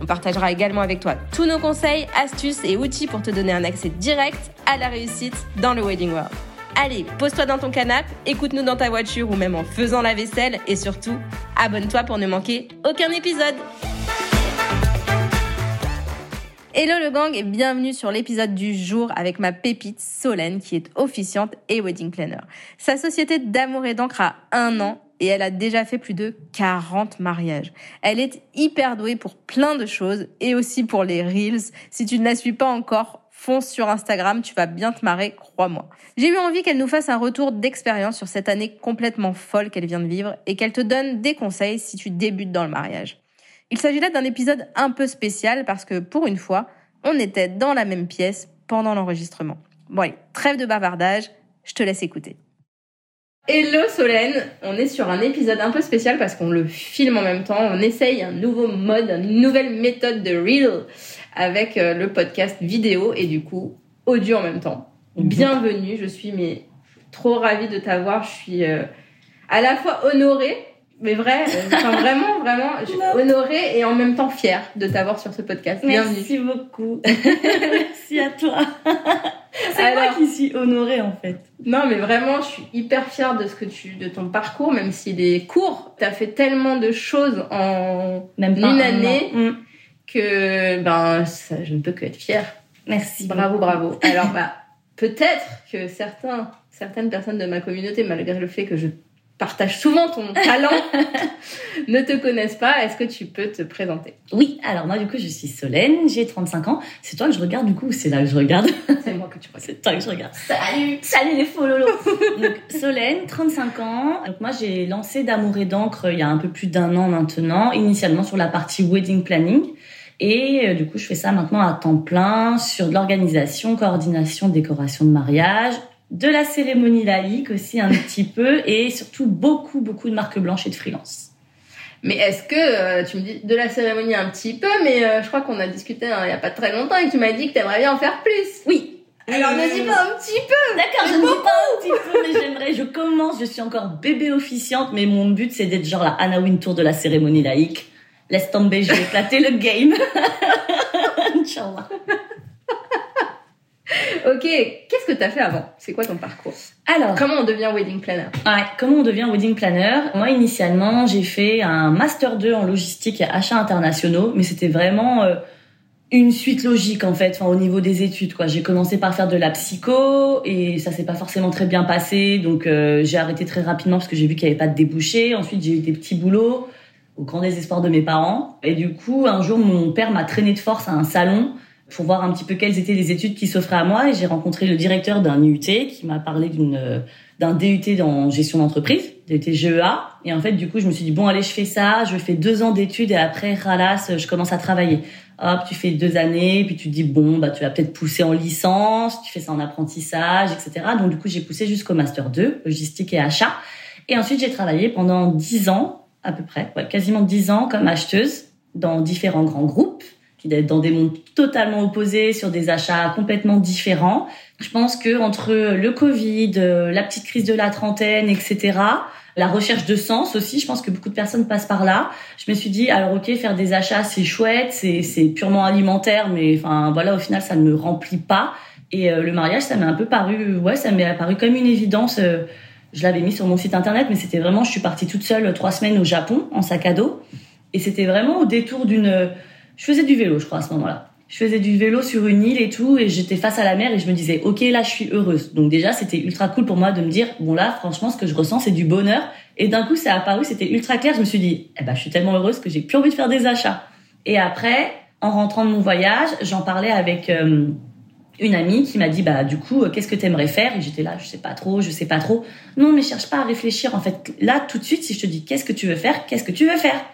On partagera également avec toi tous nos conseils, astuces et outils pour te donner un accès direct à la réussite dans le Wedding World. Allez, pose-toi dans ton canapé, écoute-nous dans ta voiture ou même en faisant la vaisselle et surtout, abonne-toi pour ne manquer aucun épisode. Hello le gang et bienvenue sur l'épisode du jour avec ma pépite Solène qui est officiante et wedding planner. Sa société d'amour et d'encre a un an et elle a déjà fait plus de 40 mariages. Elle est hyper douée pour plein de choses et aussi pour les reels. Si tu ne la suis pas encore, fonce sur Instagram, tu vas bien te marrer, crois-moi. J'ai eu envie qu'elle nous fasse un retour d'expérience sur cette année complètement folle qu'elle vient de vivre et qu'elle te donne des conseils si tu débutes dans le mariage. Il s'agit là d'un épisode un peu spécial parce que pour une fois, on était dans la même pièce pendant l'enregistrement. Bon allez, trêve de bavardage, je te laisse écouter. Hello Solène, on est sur un épisode un peu spécial parce qu'on le filme en même temps, on essaye un nouveau mode, une nouvelle méthode de reel avec euh, le podcast vidéo et du coup audio en même temps. Bienvenue, je suis mais trop ravie de t'avoir, je suis euh, à la fois honorée mais vrai, euh, enfin vraiment, vraiment, je suis honorée et en même temps fière de t'avoir sur ce podcast. Merci beaucoup. Merci à toi. C'est moi qui suis honorée en fait. Non, mais vraiment, je suis hyper fière de ce que tu, de ton parcours, même s'il est court. T'as fait tellement de choses en même une année mm. que ben, ça, je ne peux que être fière. Merci. Bravo, bravo. Alors bah, peut-être que certains, certaines personnes de ma communauté, malgré le fait que je partage souvent ton talent ne te connaissent pas. Est-ce que tu peux te présenter? Oui, alors moi du coup je suis Solène, j'ai 35 ans. C'est toi que je regarde du coup c'est là que je regarde? C'est moi que tu regardes. C'est toi que je regarde. Salut Salut les fololos Donc Solène, 35 ans. Donc moi j'ai lancé D'amour et d'encre il y a un peu plus d'un an maintenant, initialement sur la partie wedding planning. Et euh, du coup, je fais ça maintenant à temps plein sur de l'organisation, coordination, décoration de mariage, de la cérémonie laïque aussi un petit peu et surtout beaucoup beaucoup de marques blanches et de freelance. Mais est-ce que euh, tu me dis de la cérémonie un petit peu, mais euh, je crois qu'on a discuté hein, il y a pas très longtemps et tu m'as dit que tu aimerais bien en faire plus. Oui. Alors ne dis pas un petit peu. D'accord, je ne dis pas un petit peu, mais j'aimerais. Je commence, je suis encore bébé officiante, mais mon but c'est d'être genre la Anna Wintour de la cérémonie laïque. Laisse tomber, je vais éclater le game. Inch'Allah. ok, qu'est-ce que tu as fait avant? C'est quoi ton parcours? Alors, comment on devient wedding planner? Ouais, comment on devient wedding planner? Moi, initialement, j'ai fait un master 2 en logistique et achats internationaux, mais c'était vraiment euh, une suite logique en fait, enfin, au niveau des études. Quoi, j'ai commencé par faire de la psycho et ça s'est pas forcément très bien passé, donc euh, j'ai arrêté très rapidement parce que j'ai vu qu'il y avait pas de débouché. Ensuite, j'ai eu des petits boulots au grand désespoir de mes parents. Et du coup, un jour, mon père m'a traîné de force à un salon pour voir un petit peu quelles étaient les études qui s'offraient à moi. Et j'ai rencontré le directeur d'un UT qui m'a parlé d'une d'un DUT dans gestion d'entreprise, DUT GEA. Et en fait, du coup, je me suis dit bon, allez, je fais ça, je fais deux ans d'études et après, ralas, je commence à travailler. Hop, tu fais deux années, puis tu te dis bon, bah tu vas peut-être pousser en licence, tu fais ça en apprentissage, etc. Donc du coup, j'ai poussé jusqu'au master 2, logistique et achat. Et ensuite, j'ai travaillé pendant dix ans à peu près, ouais, quasiment dix ans comme acheteuse dans différents grands groupes d'être dans des mondes totalement opposés, sur des achats complètement différents. Je pense que entre le Covid, la petite crise de la trentaine, etc., la recherche de sens aussi, je pense que beaucoup de personnes passent par là. Je me suis dit, alors ok, faire des achats, c'est chouette, c'est, c'est purement alimentaire, mais enfin voilà, au final, ça ne me remplit pas. Et euh, le mariage, ça m'est un peu paru, ouais, ça m'est apparu comme une évidence. Euh, je l'avais mis sur mon site internet, mais c'était vraiment, je suis partie toute seule trois semaines au Japon en sac à dos, et c'était vraiment au détour d'une je faisais du vélo, je crois, à ce moment-là. Je faisais du vélo sur une île et tout, et j'étais face à la mer et je me disais, ok, là, je suis heureuse. Donc déjà, c'était ultra cool pour moi de me dire, bon là, franchement, ce que je ressens, c'est du bonheur. Et d'un coup, ça a apparu, c'était ultra clair. Je me suis dit, eh ben, je suis tellement heureuse que j'ai plus envie de faire des achats. Et après, en rentrant de mon voyage, j'en parlais avec euh, une amie qui m'a dit, bah du coup, euh, qu'est-ce que t'aimerais faire? Et j'étais là, je sais pas trop, je sais pas trop. Non, mais cherche pas à réfléchir. En fait, là, tout de suite, si je te dis, qu'est-ce que tu veux faire? Qu'est-ce que tu veux faire?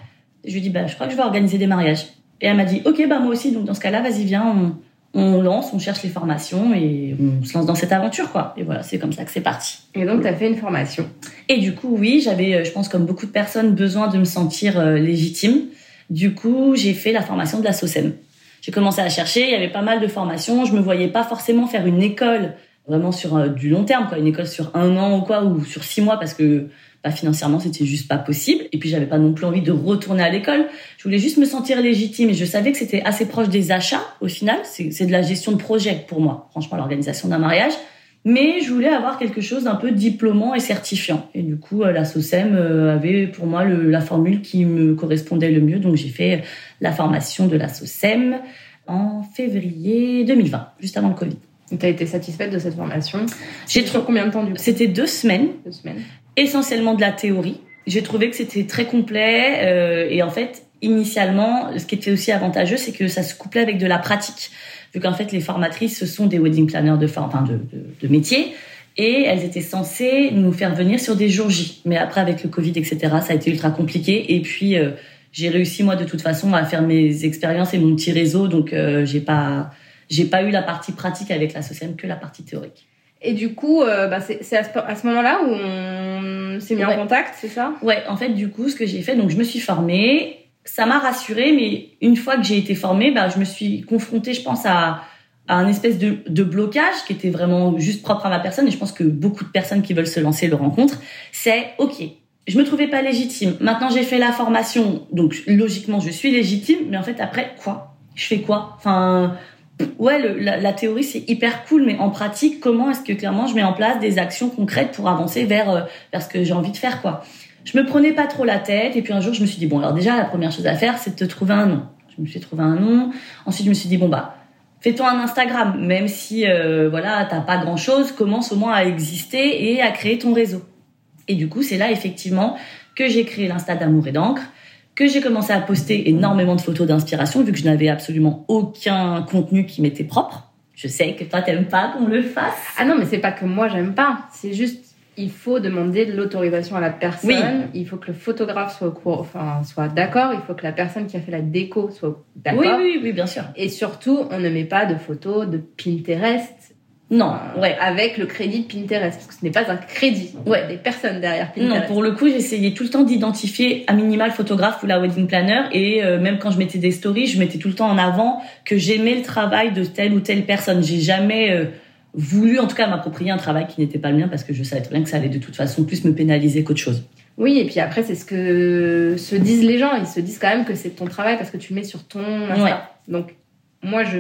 Je lui dis, bah je crois que je vais organiser des mariages. Et elle m'a dit, ok, bah moi aussi. Donc dans ce cas-là, vas-y, viens, on, on lance, on cherche les formations et on se lance dans cette aventure, quoi. Et voilà, c'est comme ça que c'est parti. Et donc, tu as fait une formation. Et du coup, oui, j'avais, euh, je pense, comme beaucoup de personnes, besoin de me sentir euh, légitime. Du coup, j'ai fait la formation de la SOCEM. J'ai commencé à chercher, il y avait pas mal de formations. Je me voyais pas forcément faire une école vraiment sur euh, du long terme, quoi, une école sur un an ou quoi, ou sur six mois, parce que bah, financièrement, c'était juste pas possible. Et puis, j'avais pas non plus envie de retourner à l'école. Je voulais juste me sentir légitime. Et je savais que c'était assez proche des achats, au final. C'est de la gestion de projet pour moi, franchement, l'organisation d'un mariage. Mais je voulais avoir quelque chose d'un peu diplômant et certifiant. Et du coup, euh, la SOCEM euh, avait pour moi le, la formule qui me correspondait le mieux. Donc, j'ai fait la formation de la SOCEM en février 2020, juste avant le Covid. Tu as été satisfaite de cette formation? J'ai trop combien de temps du coup? C'était deux semaines. Deux semaines essentiellement de la théorie. J'ai trouvé que c'était très complet euh, et en fait, initialement, ce qui était aussi avantageux, c'est que ça se couplait avec de la pratique, vu qu'en fait, les formatrices, ce sont des wedding planners de, enfin, de, de, de métier et elles étaient censées nous faire venir sur des jours J. Mais après, avec le Covid, etc., ça a été ultra compliqué. Et puis, euh, j'ai réussi, moi, de toute façon, à faire mes expériences et mon petit réseau. Donc, euh, j'ai pas, j'ai pas eu la partie pratique avec la sociale, que la partie théorique. Et du coup, euh, bah c'est à ce, moment-là où on s'est mis Ouais. en contact, c'est ça? Ouais, en fait, du coup, ce que j'ai fait, donc je me suis formée. Ça m'a rassurée, mais une fois que j'ai été formée, bah, je me suis confrontée, je pense, à, à un espèce de, de blocage qui était vraiment juste propre à ma personne. Et je pense que beaucoup de personnes qui veulent se lancer le rencontrent. C'est, OK, je me trouvais pas légitime. Maintenant, j'ai fait la formation. Donc, logiquement, je suis légitime. Mais en fait, après, quoi? Je fais quoi? Enfin, ouais, la, théorie, c'est hyper cool. Mais en pratique, comment est-ce que clairement, je mets en place des actions concrètes pour avancer vers, euh, ce que j'ai envie de faire, quoi je me prenais pas trop la tête et puis un jour je me suis dit bon alors déjà la première chose à faire c'est de te trouver un nom. Je me suis trouvé un nom. Ensuite je me suis dit bon bah fais-toi un Instagram même si euh, voilà t'as pas grand chose commence au moins à exister et à créer ton réseau. Et du coup c'est là effectivement que j'ai créé l'Insta d'amour et d'encre que j'ai commencé à poster énormément de photos d'inspiration vu que je n'avais absolument aucun contenu qui m'était propre. Je sais que toi t'aimes pas qu'on le fasse. Ah non, mais c'est pas que moi j'aime pas. C'est juste, il faut demander de l'autorisation à la personne. Oui. Il faut que le photographe soit au courant, enfin soit d'accord. Il faut que la personne qui a fait la déco soit d'accord. Oui oui oui bien sûr. Et surtout, on ne met pas de photos de Pinterest Non ouais avec le crédit de Pinterest parce que ce n'est pas un crédit. Ouais. des personnes derrière Non, Pinterest. pour le coup, j'essayais tout le temps d'identifier à minimal photographe ou la wedding planner et euh, même quand je mettais des stories, je mettais tout le temps en avant que j'aimais le travail de telle ou telle personne. J'ai jamais euh, voulu, en tout cas, m'approprier un travail qui n'était pas le mien parce que je savais très bien que ça allait de toute façon plus me pénaliser qu'autre chose. Oui, et puis après, c'est ce que se disent les gens. Ils se disent quand même que c'est ton travail parce que tu le mets sur ton Insta. Ouais. Donc, moi, je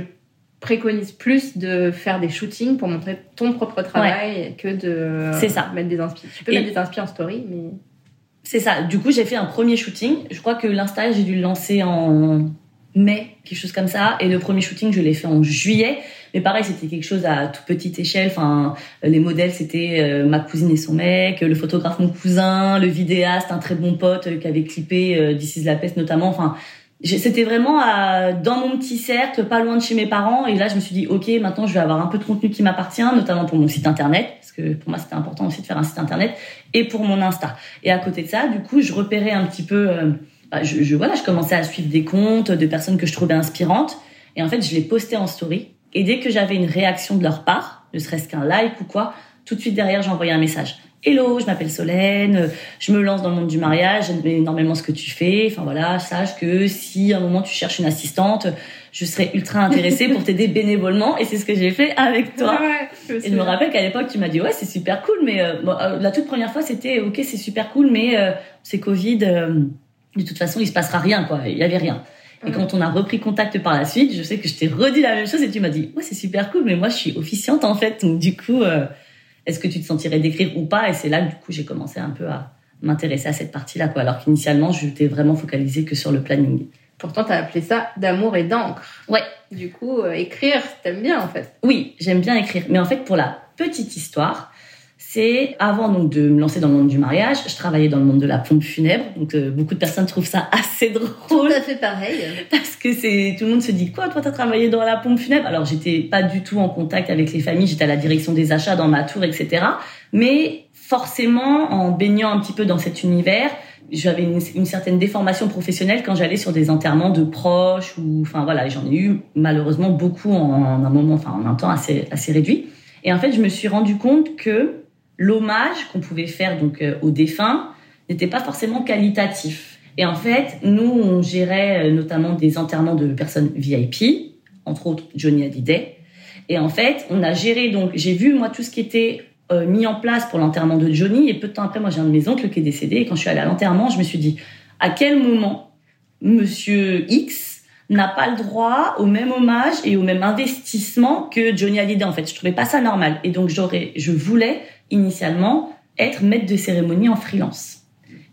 préconise plus de faire des shootings pour montrer ton propre travail que de C'est ça. mettre des inspi. Tu peux Et- mettre des inspi en story, mais C'est ça. Du coup, j'ai fait un premier shooting. Je crois que l'Insta, j'ai dû le lancer en mai, quelque chose comme ça. Et le premier shooting, je l'ai fait en juillet. Mais pareil, c'était quelque chose à toute petite échelle. Enfin, les modèles, c'était euh, ma cousine et son mec, le photographe mon cousin, le vidéaste, un très bon pote euh, qui avait clippé euh, This is la peste notamment. Enfin, c'était vraiment à- dans mon petit cercle, pas loin de chez mes parents. Et là, je me suis dit, ok, maintenant, je vais avoir un peu de contenu qui m'appartient, notamment pour mon site internet, parce que pour moi, c'était important aussi de faire un site internet, et pour mon Insta. Et à côté de ça, du coup, je repérais un petit peu. euh, bah, je, je voilà, je commençais à suivre des comptes de personnes que je trouvais inspirantes. Et en fait, je les postais en story. Et dès que j'avais une réaction de leur part, ne serait-ce qu'un like ou quoi, tout de suite derrière, j'envoyais un message. Hello, je m'appelle Solène, je me lance dans le monde du mariage, j'aime énormément ce que tu fais. Enfin voilà, sache que si à un moment tu cherches une assistante, je serais ultra intéressée pour t'aider bénévolement. Et c'est ce que j'ai fait avec toi. Ouais, Et je me rappelle qu'à l'époque, tu m'as dit ouais, c'est super cool, mais euh, bon, euh, la toute première fois, c'était ok, c'est super cool, mais euh, c'est Covid. de toute façon, il se passera rien, quoi. Il y avait rien. Et quand on a repris contact par la suite, je sais que je t'ai redit la même chose et tu m'as dit ouais, c'est super cool, mais moi, je suis officiante en fait. Donc du coup, est-ce que tu te sentirais d'écrire ou pas? Et c'est là que du coup, j'ai commencé un peu à m'intéresser à cette partie-là, quoi. Alors qu'initialement, je t'ai vraiment focalisée que sur le planning. Pourtant, t'as appelé ça d'amour et d'encre. Ouais. Du coup, euh, écrire, t'aimes bien en fait. Oui, j'aime bien écrire. Mais en fait, pour la petite histoire, c'est avant donc de me lancer dans le monde du mariage, je travaillais dans le monde de la pompe funèbre. Donc euh, beaucoup de personnes trouvent ça assez drôle. Tout à fait pareil. parce que c'est tout le monde se dit quoi toi t'as travaillé dans la pompe funèbre? Alors j'étais pas du tout en contact avec les familles. J'étais à la direction des achats dans ma tour etc mais forcément en baignant un petit peu dans cet univers j'avais une, une, certaine déformation professionnelle quand j'allais sur des enterrements de proches ou enfin voilà j'en ai eu malheureusement beaucoup en, en, un moment enfin en un temps assez assez réduit. Et en fait je me suis rendu compte que l'hommage qu'on pouvait faire donc euh, aux défunts n'était pas forcément qualitatif et en fait nous on gérait euh, notamment des enterrements de personnes VIP entre autres Johnny Hallyday et en fait on a géré donc j'ai vu moi tout ce qui était euh, mis en place pour l'enterrement de Johnny. Et peu de temps après, moi, j'ai un de mes oncles qui est décédé. Et quand je suis allée à l'enterrement, je me suis dit, à quel moment Monsieur X n'a pas le droit au même hommage et au même investissement que Johnny Hallyday? En fait, je trouvais pas ça normal. Et donc, j'aurais, je voulais initialement être maître de cérémonie en freelance.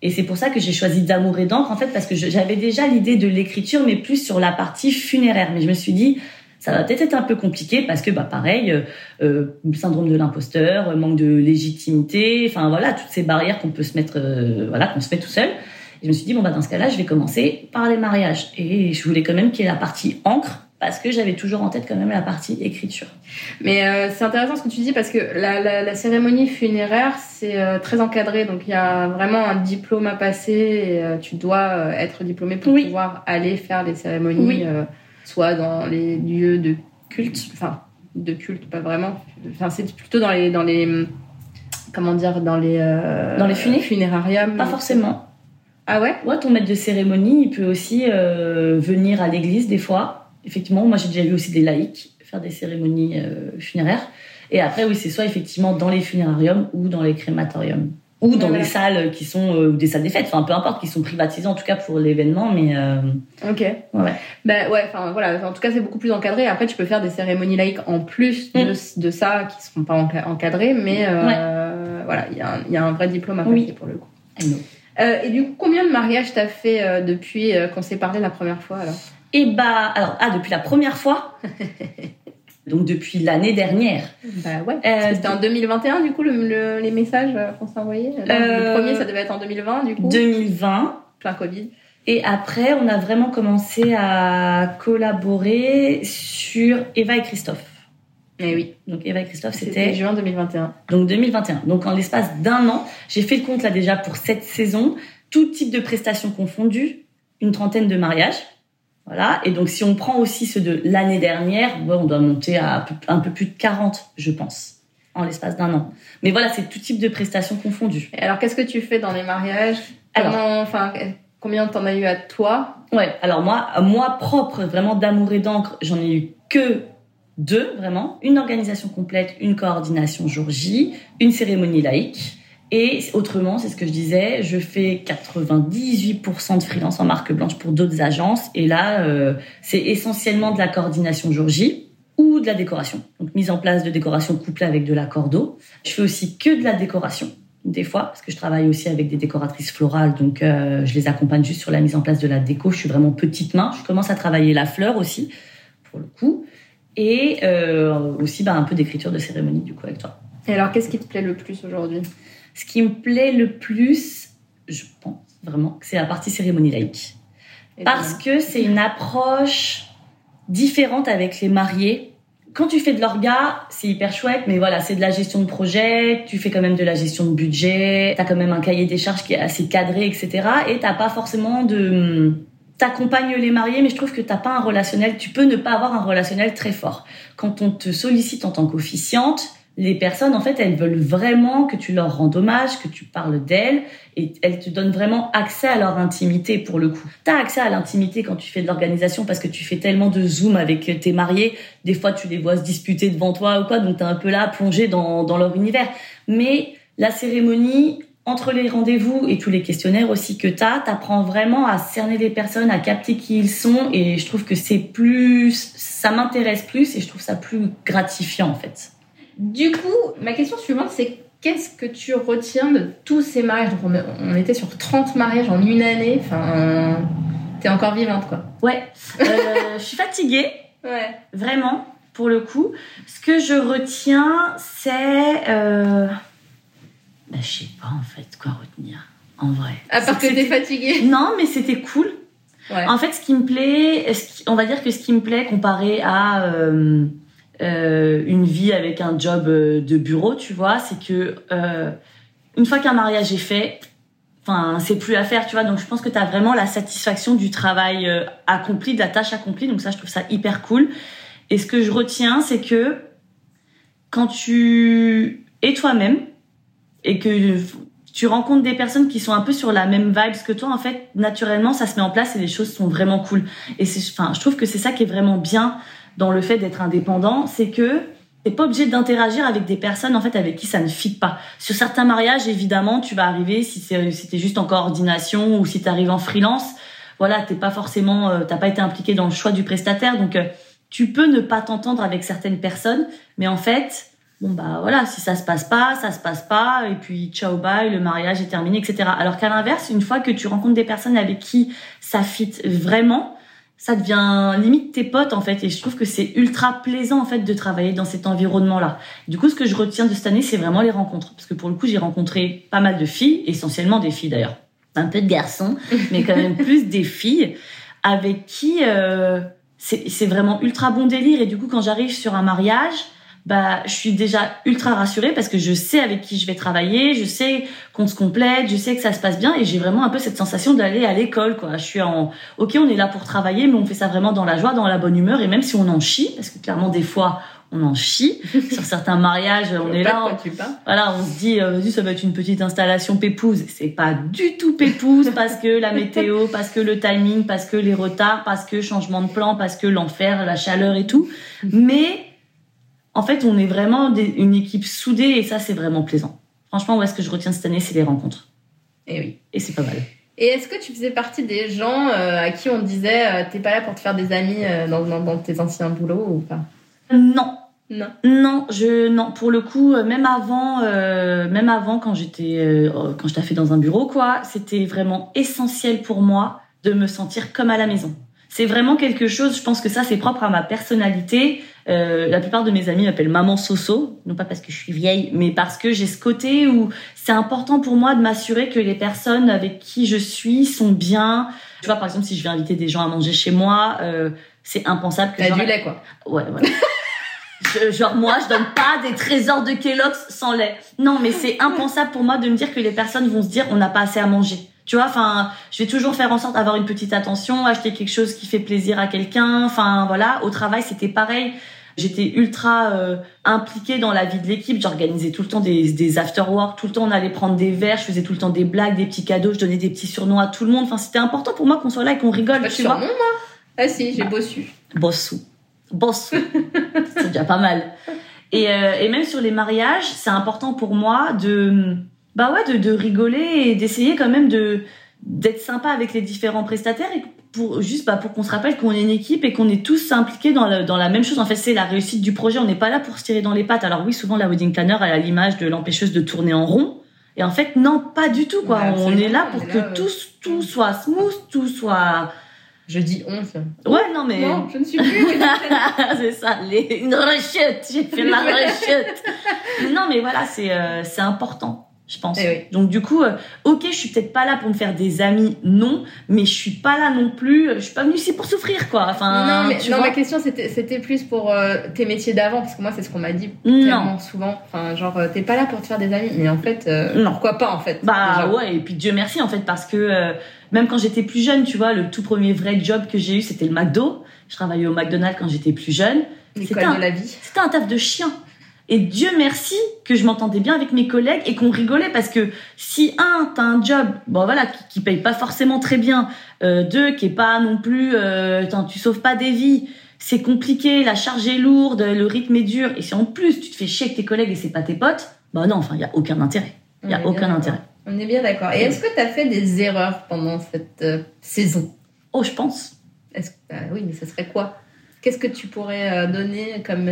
Et c'est pour ça que j'ai choisi d'amour et d'encre, en fait, parce que j'avais déjà l'idée de l'écriture, mais plus sur la partie funéraire. Mais je me suis dit, ça va peut-être être un peu compliqué parce que bah pareil euh, euh syndrome de l'imposteur manque de légitimité enfin voilà toutes ces barrières qu'on peut se mettre euh, voilà qu'on se met tout seul et je me suis dit bon bah dans ce cas-là je vais commencer par les mariages et je voulais quand même qu'il y ait la partie encre parce que j'avais toujours en tête quand même la partie écriture. Mais euh, c'est intéressant ce que tu dis parce que la, la, la cérémonie funéraire c'est euh, très encadré donc il y a vraiment un diplôme à passer et euh, tu dois être diplômé pour Oui. pouvoir aller faire les cérémonies Oui. soit dans les lieux de culte, enfin de culte pas vraiment, enfin c'est plutôt dans les dans les comment dire dans les Dans les funé? funérariums. Pas forcément. Ah ouais? Ouais, ton maître de cérémonie, il peut aussi venir à l'église des fois. Effectivement, moi j'ai déjà vu aussi des laïcs faire des cérémonies euh, funéraires. Et après, oui, c'est soit effectivement dans les funérariums ou dans les crématoriums. Ou dans Voilà. des salles qui sont, euh, des salles des fêtes, enfin peu importe, qui sont privatisées en tout cas pour l'événement, mais euh, Ok. ouais. Bah ouais, enfin voilà, en tout cas c'est beaucoup plus encadré. Après tu peux faire des cérémonies laïques en plus de, de ça qui seront pas enca- encadrées, mais euh, voilà, il y, a un- il y a un vrai diplôme à passer Oui. pour le coup. Et du coup, combien de mariages t'as fait depuis qu'on s'est parlé la première fois alors? Et bah, alors, ah, depuis la première fois, donc depuis l'année dernière, Bah ouais. Parce que Euh, c'était en 2021 du coup le, le- les messages euh, qu'on s'est envoyés. Non, Euh, Le premier ça devait être en 2020 du coup. 2020, Plein Covid. Et après, on a vraiment commencé à collaborer sur Eva et Christophe. Eh oui. Donc Eva et Christophe, C'était c'était juin 2021. donc 2021. Donc en l'espace d'un an, j'ai fait le compte là déjà pour cette saison, tout type de prestations confondues, une trentaine de mariages. Voilà. Et donc si on prend aussi ceux de l'année dernière, on doit monter à un peu plus de 40, je pense, en l'espace d'un an. Mais voilà, c'est tout type de prestations confondues. Et alors qu'est-ce que tu fais dans les mariages? Alors. Enfin, combien t'en as eu à toi? Ouais, alors moi, moi propre, vraiment d'amour et d'encre, j'en ai eu que deux, vraiment. Une organisation complète, une coordination jour J, une cérémonie laïque. Et autrement, c'est ce que je disais, je fais 98% de freelance en marque blanche pour d'autres agences. Et là, euh, c'est essentiellement de la coordination jour J ou de la décoration. Donc mise en place de décoration couplée avec de la cordeau. Je fais aussi que de la décoration des fois, parce que je travaille aussi avec des décoratrices florales, donc euh, je les accompagne juste sur la mise en place de la déco. Je suis vraiment petite main. Je commence à travailler la fleur aussi, pour le coup, et euh, aussi bah, un peu d'écriture de cérémonie du coup avec toi. Et alors qu'est-ce qui te plaît le plus aujourd'hui? Ce qui me plaît le plus, je pense vraiment, que c'est la partie cérémonie laïque, parce que c'est une approche différente avec les mariés. Quand tu fais de l'orga, c'est hyper chouette, mais voilà, c'est de la gestion de projet, tu fais quand même de la gestion de budget, t'as quand même un cahier des charges qui est assez cadré, etc. Et t'as pas forcément de... T'accompagnes les mariés, mais je trouve que t'as pas un relationnel, tu peux ne pas avoir un relationnel très fort. Quand on te sollicite en tant qu'officiante, les personnes, en fait, elles veulent vraiment que tu leur rendes hommage, que tu parles d'elles, et elles te donnent vraiment accès à leur intimité pour le coup. T'as accès à l'intimité quand tu fais de l'organisation parce que tu fais tellement de zoom avec tes mariés. Des fois, tu les vois se disputer devant toi ou quoi, donc t'es un peu là plongé dans, dans leur univers. Mais la cérémonie, entre les rendez-vous et tous les questionnaires aussi que t'as, t'apprends vraiment à cerner les personnes, à capter qui ils sont, et je trouve que c'est plus, ça m'intéresse plus et je trouve ça plus gratifiant en fait. Du coup, ma question suivante, c'est qu'est-ce que tu retiens de tous ces mariages? Donc, on, on était sur 30 mariages en une année. Enfin, t'es encore vivante, quoi. Ouais, euh, je suis fatiguée. Ouais. Vraiment, pour le coup. Ce que je retiens, c'est. Euh... Bah, je sais pas en fait quoi retenir, en vrai. À part que t'es fatiguée. Non, mais c'était cool. Ouais. En fait, ce qui me plaît, on va dire que ce qui me plaît comparé à euh, euh, une vie avec un job euh, de bureau, tu vois, c'est que euh, une fois qu'un mariage est fait, enfin c'est plus à faire tu vois. Donc je pense que tu as vraiment la satisfaction du travail accompli de la tâche accomplie. Donc ça je trouve ça hyper cool. Et ce que je retiens c'est que quand tu es toi-même et que tu rencontres des personnes qui sont un peu sur la même vibe que toi en fait naturellement ça se met en place et les choses sont vraiment cool. Et enfin je trouve que c'est ça qui est vraiment bien dans le fait d'être indépendant c'est que T'es pas obligé d'interagir avec des personnes en fait avec qui ça ne fit pas. Sur certains mariages, évidemment, tu vas arriver si c'est si juste en coordination ou si t'arrives en freelance, voilà, t'es pas forcément, euh, t'as pas été impliqué dans le choix du prestataire, donc euh, tu peux ne pas t'entendre avec certaines personnes, mais en fait, bon bah voilà, si ça se passe pas, ça se passe pas, et puis ciao bye, le mariage est terminé, etc. Alors qu'à l'inverse, une fois que tu rencontres des personnes avec qui ça fit vraiment, ça devient limite tes potes en fait. Et je trouve que c'est ultra plaisant en fait de travailler dans cet environnement là. Du coup ce que je retiens de cette année c'est vraiment les rencontres. Parce que pour le coup j'ai rencontré pas mal de filles, essentiellement des filles d'ailleurs, un peu de garçons mais quand même plus des filles avec qui euh, c'est vraiment ultra bon délire. Et du coup quand j'arrive sur un mariage bah je suis déjà ultra rassurée parce que je sais avec qui je vais travailler, je sais qu'on se complète, je sais que ça se passe bien et j'ai vraiment un peu cette sensation d'aller à l'école quoi. Je suis en OK, on est là pour travailler mais on fait ça vraiment dans la joie, dans la bonne humeur et même si on en chie parce que clairement des fois on en chie sur certains mariages, on est là, on, voilà, on se dit euh, ça va être une petite installation pépouse, c'est pas du tout pépouse parce que la météo, parce que le timing, parce que les retards, parce que changement de plan, parce que l'enfer, la chaleur et tout. Mais en fait, on est vraiment une équipe soudée et ça, c'est vraiment plaisant. Franchement, ouais, ce que je retiens cette année, c'est les rencontres. Et eh oui. Et c'est pas mal. Et est-ce que tu faisais partie des gens euh, à qui on disait euh, t'es pas là pour te faire des amis euh, dans, tes anciens boulots ou pas? Non. Non. Non, je non pour le coup même avant même avant quand j'étais quand je fait dans un bureau quoi, c'était vraiment essentiel pour moi de me sentir comme à la maison. C'est vraiment quelque chose, je pense que ça c'est propre à ma personnalité. Euh, la plupart de mes amis m'appellent maman Soso, non pas parce que je suis vieille, mais parce que j'ai ce côté où c'est important pour moi de m'assurer que les personnes avec qui je suis sont bien. Tu vois, par exemple, si je vais inviter des gens à manger chez moi, euh, c'est impensable que. T'as du lait, quoi. Ouais, voilà. genre moi, je donne pas des trésors de Kellogg's sans lait. Non, mais c'est impensable pour moi de me dire que les personnes vont se dire on n'a pas assez à manger. Tu vois, enfin, je vais toujours faire en sorte d'avoir une petite attention, acheter quelque chose qui fait plaisir à quelqu'un. Enfin, voilà. Au travail, c'était pareil. J'étais ultra euh, impliquée dans la vie de l'équipe. J'organisais tout le temps des, des after-work. Tout le temps, on allait prendre des verres. Je faisais tout le temps des blagues, des petits cadeaux. Je donnais des petits surnoms à tout le monde. Enfin, c'était important pour moi qu'on soit là et qu'on rigole. Pas tu surnom, moi Ah si, j'ai ah. bossu. Bossu. Bossu. c'est déjà pas mal. Et, euh, et même sur les mariages, c'est important pour moi de bah ouais, de, de rigoler et d'essayer quand même de d'être sympa avec les différents prestataires et pour juste bah, pour qu'on se rappelle qu'on est une équipe et qu'on est tous impliqués dans la, dans la même chose. En fait, c'est la réussite du projet. On n'est pas là pour se tirer dans les pattes. Alors oui, souvent la wedding planner elle a l'image de l'empêcheuse de tourner en rond. Et en fait, non, pas du tout quoi. on est là pour que tout, tout soit smooth, tout soit je dis honte. Ouais, non, mais. Non, je ne suis plus. c'est ça, les... une rechute. J'ai fait la rechute. non, mais voilà, c'est euh, c'est important je pense. Eh Donc du coup, euh, ok, je suis peut-être pas là pour me faire des amis, non, mais je suis pas là non plus. Je suis pas venue ici pour souffrir, quoi. Enfin, non, mais non, ma question c'était plus pour euh, tes métiers d'avant, parce que moi c'est ce qu'on m'a dit tellement souvent. Enfin, genre euh, t'es pas là pour te faire des amis, mais en fait, non. pourquoi pas en fait. Bah ouais, et puis Dieu merci en fait parce que même quand j'étais plus jeune, tu vois, le tout premier vrai job que j'ai eu c'était le McDo. Je travaillais au McDonald's quand j'étais plus jeune. C'était un, de la vie. C'était un taf de chien. Et Dieu merci que je m'entendais bien avec mes collègues et qu'on rigolait parce que si un, t'as un job, bon voilà, qui, qui paye pas forcément très bien, euh, deux, qui est pas non plus, euh, tu sauves pas des vies, c'est compliqué, la charge est lourde, le rythme est dur, et si en plus tu te fais chier avec tes collègues et c'est pas tes potes, bah non, enfin il y a aucun intérêt, il y a aucun intérêt. On est bien d'accord. Et est-ce que tu as fait des erreurs pendant cette euh, saison? Oh, je pense. Est-ce bah oui, mais ce serait quoi? Qu'est-ce que tu pourrais euh, donner comme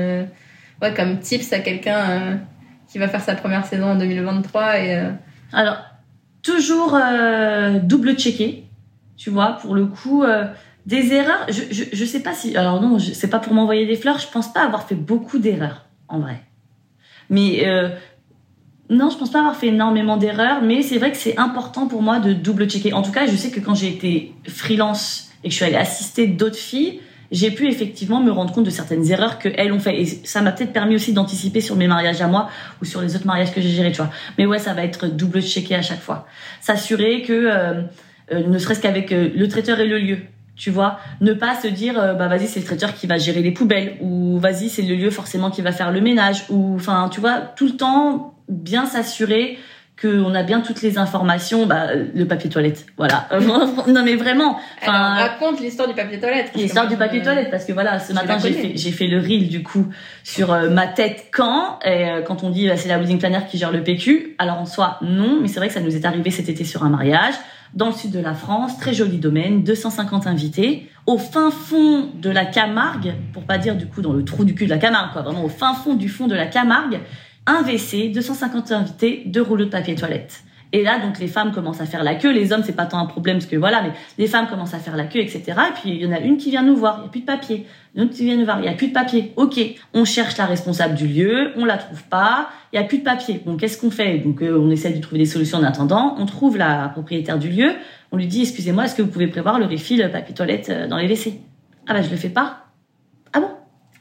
ouais, comme tips à quelqu'un euh, qui va faire sa première saison en 2023 et euh, Alors, toujours euh, double checker, tu vois, pour le coup. des erreurs, je, je, je, sais pas si. Alors non, c'est pas pour m'envoyer des fleurs, je pense pas avoir fait beaucoup d'erreurs, en vrai. Mais non, je pense pas avoir fait énormément d'erreurs, mais c'est vrai que c'est important pour moi de double checker. En tout cas, je sais que quand j'ai été freelance et que je suis allée assister d'autres filles, j'ai pu effectivement me rendre compte de certaines erreurs que elles ont fait. Et ça m'a peut-être permis aussi d'anticiper sur mes mariages à moi ou sur les autres mariages que j'ai gérés, tu vois. Mais ouais, ça va être double checké à chaque fois. S'assurer que, euh, euh, ne serait-ce qu'avec euh, le traiteur et le lieu, tu vois, ne pas se dire bah vas-y c'est le traiteur qui va gérer les poubelles ou vas-y c'est le lieu forcément qui va faire le ménage ou enfin tu vois tout le temps bien s'assurer qu'on a bien toutes les informations, bah, le papier toilette, voilà. non mais vraiment. Enfin, raconte l'histoire du papier toilette. L'histoire du papier toilette, parce que voilà, ce matin j'ai fait, j'ai fait le reel du coup sur euh, ma tête quand, et euh, quand on dit bah, c'est la wedding planner qui gère le PQ. Alors en soi non, mais c'est vrai que ça nous est arrivé cet été sur un mariage dans le sud de la France, très joli domaine, 250 invités, au fin fond de la Camargue, pour pas dire du coup dans le trou du cul de la Camargue, quoi, vraiment au fin fond du fond de la Camargue un WC, 250 invités, deux rouleaux de papier toilette. Et là, donc, les femmes commencent à faire la queue. Les hommes, c'est pas tant un problème, parce que voilà, mais les femmes commencent à faire la queue, etc. Et puis, il y en a une qui vient nous voir. Il n'y a plus de papier. Une autre qui vient nous voir. Il n'y a plus de papier. OK. On cherche la responsable du lieu. On la trouve pas. Il n'y a plus de papier. Bon, qu'est-ce qu'on fait? Donc, euh, on essaie de trouver des solutions en attendant. On trouve la propriétaire du lieu. On lui dit, excusez-moi, est-ce que vous pouvez prévoir le refill papier toilette euh, dans les WC? Ah bah, je le fais pas. Ah bon?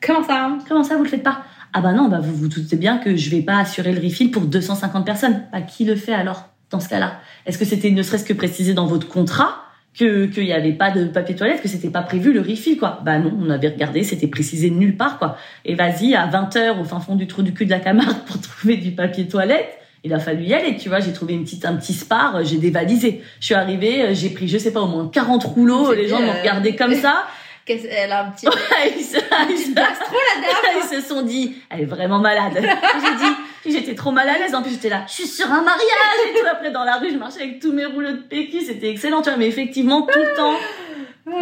Comment ça? Comment ça, vous le faites pas? Ah bah non, bah vous vous doutez bien que je vais pas assurer le refill pour 250 personnes. Bah qui le fait alors dans ce cas-là? Est-ce que c'était ne serait-ce que précisé dans votre contrat que qu'il y avait pas de papier toilette, que c'était pas prévu le refill quoi? Bah non, on avait regardé, c'était précisé nulle part quoi. Et vas-y à 20 h au fin fond du trou du cul de la Camargue pour trouver du papier toilette. Il a fallu y aller, tu vois. J'ai trouvé une petite, un petit spar, j'ai dévalisé. Je suis arrivée, j'ai pris, je sais pas, au moins 40 rouleaux. Les gens m'ont euh, regardé comme ça. Elle a un petit, ils se, ils gastro la Ils se sont dit, elle est vraiment malade. j'ai dit, j'étais trop mal à l'aise. En plus, j'étais là, je suis sur un mariage et tout. Après, dans la rue, je marchais avec tous mes rouleaux de PQ. C'était excellent, tu vois. Mais effectivement, tout le temps,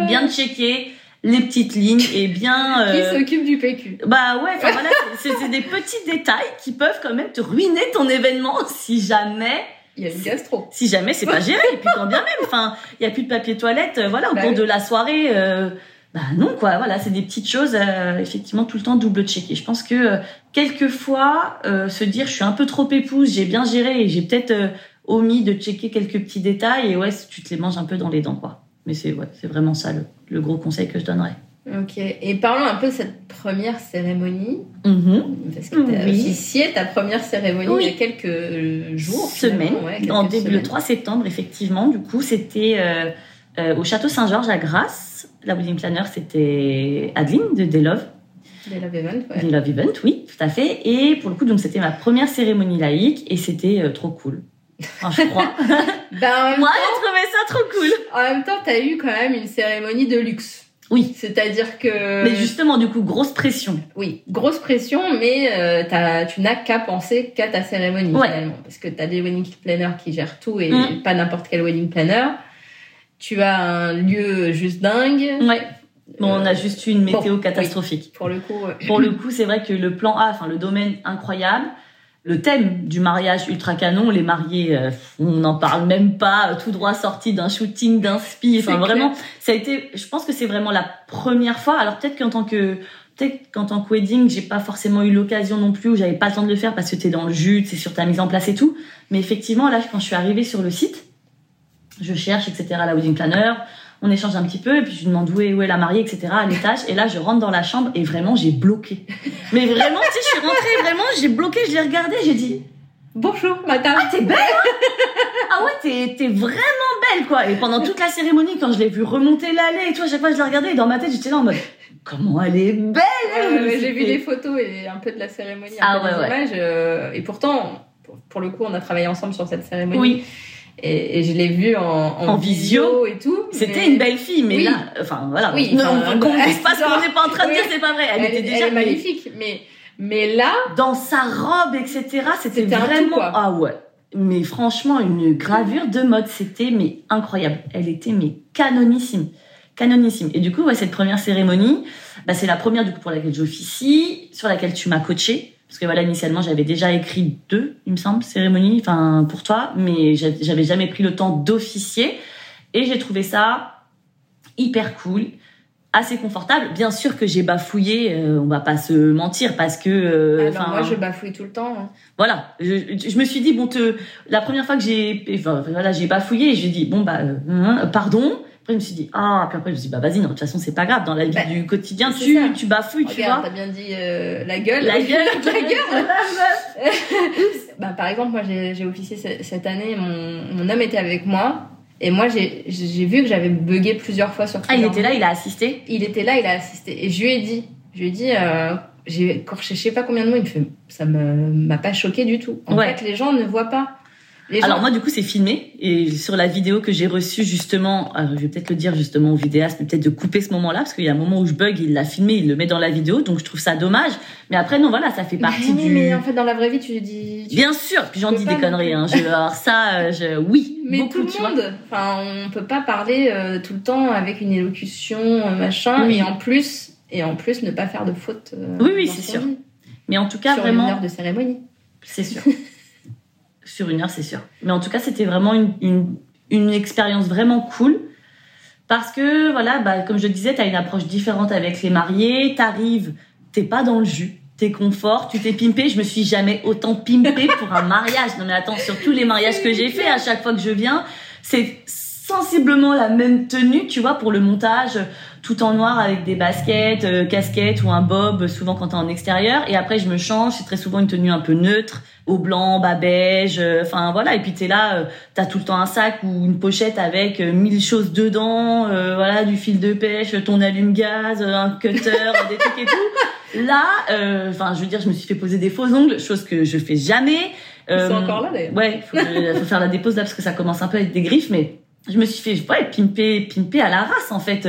bien checker les petites lignes et bien. Qui euh, s'occupe du PQ Bah ouais, enfin voilà, c'est des petits détails qui peuvent quand même te ruiner ton événement si jamais il y a une gastro. Si jamais c'est pas géré, et puis quand bien même, enfin, il y a plus de papier toilette, euh, voilà, au bah cours de la soirée, euh, bah non quoi. Voilà c'est des petites choses euh, effectivement tout le temps double checker. Je pense que euh, quelquefois euh, se dire je suis un peu trop épouse j'ai bien géré et j'ai peut-être omis de checker quelques petits détails et ouais tu te les manges un peu dans les dents quoi. Mais c'est ouais c'est vraiment ça le, gros conseil que je donnerais. Ok. Et parlons un peu de cette première cérémonie. Mm-hmm. parce que tu as officié ta première cérémonie il y a quelques jours semaines en début le 3 septembre effectivement. Du coup c'était au château Saint-Georges à Grasse la wedding planner, c'était Adeline de Day Love. Day Love Event, ouais. Day Love Event, oui, tout à fait. Et pour le coup, donc c'était ma première cérémonie laïque et c'était euh, trop cool. Enfin, je crois. ben, Moi, j'ai trouvé ça trop cool. En même temps, t'as eu quand même une cérémonie de luxe. Oui. C'est-à-dire que. Mais justement, du coup, grosse pression. Oui, grosse pression, mais euh, tu n'as qu'à penser qu'à ta cérémonie finalement, parce que t'as des wedding planners qui gèrent tout et mm. pas n'importe quel wedding planner tu as un lieu juste dingue. Ouais. Bon, on a juste eu une météo catastrophique. pour le coup, pour le coup, c'est vrai que le plan A, enfin le domaine incroyable, le thème du mariage ultra canon, les mariés, euh, on n'en parle même pas, tout droit sorti d'un shooting, d'un spi. Enfin vraiment, ça a été. Je pense que c'est vraiment la première fois. Alors peut-être qu'en tant que peut-être qu'en tant que wedding, j'ai pas forcément eu l'occasion non plus, ou j'avais pas le temps de le faire parce que t'es dans le jus, c'est sur ta mise en place et tout. Mais effectivement, là, quand je suis arrivée sur le site, je cherche, etc., la wedding planner. On échange un petit peu et puis je lui demande où est, où est la mariée, etc., à l'étage. Et là, je rentre dans la chambre et vraiment, j'ai bloqué. Mais vraiment, tu sais, je suis rentrée, vraiment, j'ai bloqué, je l'ai regardée, j'ai dit, Bonjour, madame. Ah, t'es belle hein? Ah ouais, t'es, t'es vraiment belle, quoi. Et pendant toute la cérémonie, quand je l'ai vue remonter l'allée et tout, à chaque fois, je la regardais et dans ma tête, j'étais là en mode, comment elle est belle J'ai vu des photos et un peu de la cérémonie, un ah, peu ouais, des images. Euh, et pourtant, pour le coup, on a travaillé ensemble sur cette cérémonie. Oui. Et, je l'ai vue en, en, visio, et tout. C'était une belle fille, mais là, enfin voilà. Oui, non, on qu'on dise pas ce qu'on n'est pas en train de dire, c'est pas vrai. Elle, était déjà elle est magnifique, mais mais là, dans sa robe, etc. C'était vraiment ah ouais. Mais franchement, une gravure de mode, c'était mais incroyable. Elle était mais canonissime canonissime. Et du coup, ouais, cette première cérémonie, bah, c'est la première du coup pour laquelle j'officie, sur laquelle tu m'as coaché. Parce que voilà, initialement, j'avais déjà écrit deux, il me semble, cérémonies, enfin, pour toi, mais j'avais jamais pris le temps d'officier. Et j'ai trouvé ça hyper cool, assez confortable. Bien sûr que j'ai bafouillé, euh, on va pas se mentir, parce que. Euh, ah moi, je bafouille tout le temps. Hein. Voilà, je, me suis dit bon, te, la première fois que j'ai, enfin, voilà, j'ai bafouillé, j'ai dit bon bah, euh, pardon. Après, je me suis dit, ah, puis après, je me suis dit, bah, vas-y, non, de toute façon, c'est pas grave. Dans la vie Bah, du quotidien, tu, ça. tu bafouilles, tu vois. t'as bien dit euh, la gueule. La gueule. la gueule. bah, par exemple, moi, j'ai officié ce- cette année. Mon, mon homme était avec moi. Et moi, j'ai j'ai vu que j'avais bugué plusieurs fois sur Ah, il était là, il a assisté? Il était là, il a assisté. Et je lui ai dit, je lui ai dit, euh, j'ai je sais pas combien de mots. Il me fait, ça me m'a pas choqué du tout. En Ouais. fait, les gens ne voient pas. Les gens- Alors moi du coup c'est filmé et sur la vidéo que j'ai reçue justement, alors, je vais peut-être le dire justement au vidéaste, mais peut-être de couper ce moment-là parce qu'il y a un moment où je bug, il l'a filmé, il le met dans la vidéo, donc je trouve ça dommage. Mais après non voilà, ça fait partie mais, du. mais en fait, dans la vraie vie, tu dis. tu- Bien sûr, puis j'en dis des conneries. Hein. Je, alors ça, euh, je, oui, Mais beaucoup, tout tu le vois. monde, enfin, on peut pas parler euh, tout le temps avec une élocution euh, machin, Oui. et en plus, et en plus ne pas faire de fautes. euh, Oui, oui, c'est sûr. Mais en tout cas Sur vraiment, une heure de cérémonie. c'est sûr. Sur une heure, c'est sûr. Mais en tout cas, c'était vraiment une, une, une expérience vraiment cool. Parce que, voilà, bah, comme je disais, tu as une approche différente avec les mariés. T'arrives, t'es pas dans le jus. T'es confort, tu t'es pimpé. Je me suis jamais autant pimpé pour un mariage. Non mais attends, sur tous les mariages que j'ai fait, à chaque fois que je viens, c'est sensiblement la même tenue, tu vois, pour le montage, tout en noir avec des baskets, euh, casquettes ou un bob, souvent quand t'es en extérieur. Et après, je me change, c'est très souvent une tenue un peu neutre, au blanc, bas beige, euh, enfin voilà. Et puis t'es là, euh, t'as tout le temps un sac ou une pochette avec euh, mille choses dedans, euh, voilà, du fil de pêche, ton allume-gaz, euh, un cutter, des trucs et tout. Là, euh, enfin, je veux dire, je me suis fait poser des faux ongles, chose que je fais jamais. Ils Euh, sont encore là d'ailleurs. Ouais, faut, faut faire la dépose là parce que ça commence un peu avec des griffes, mais je me suis fait ouais, pimper, pimper à la race en fait.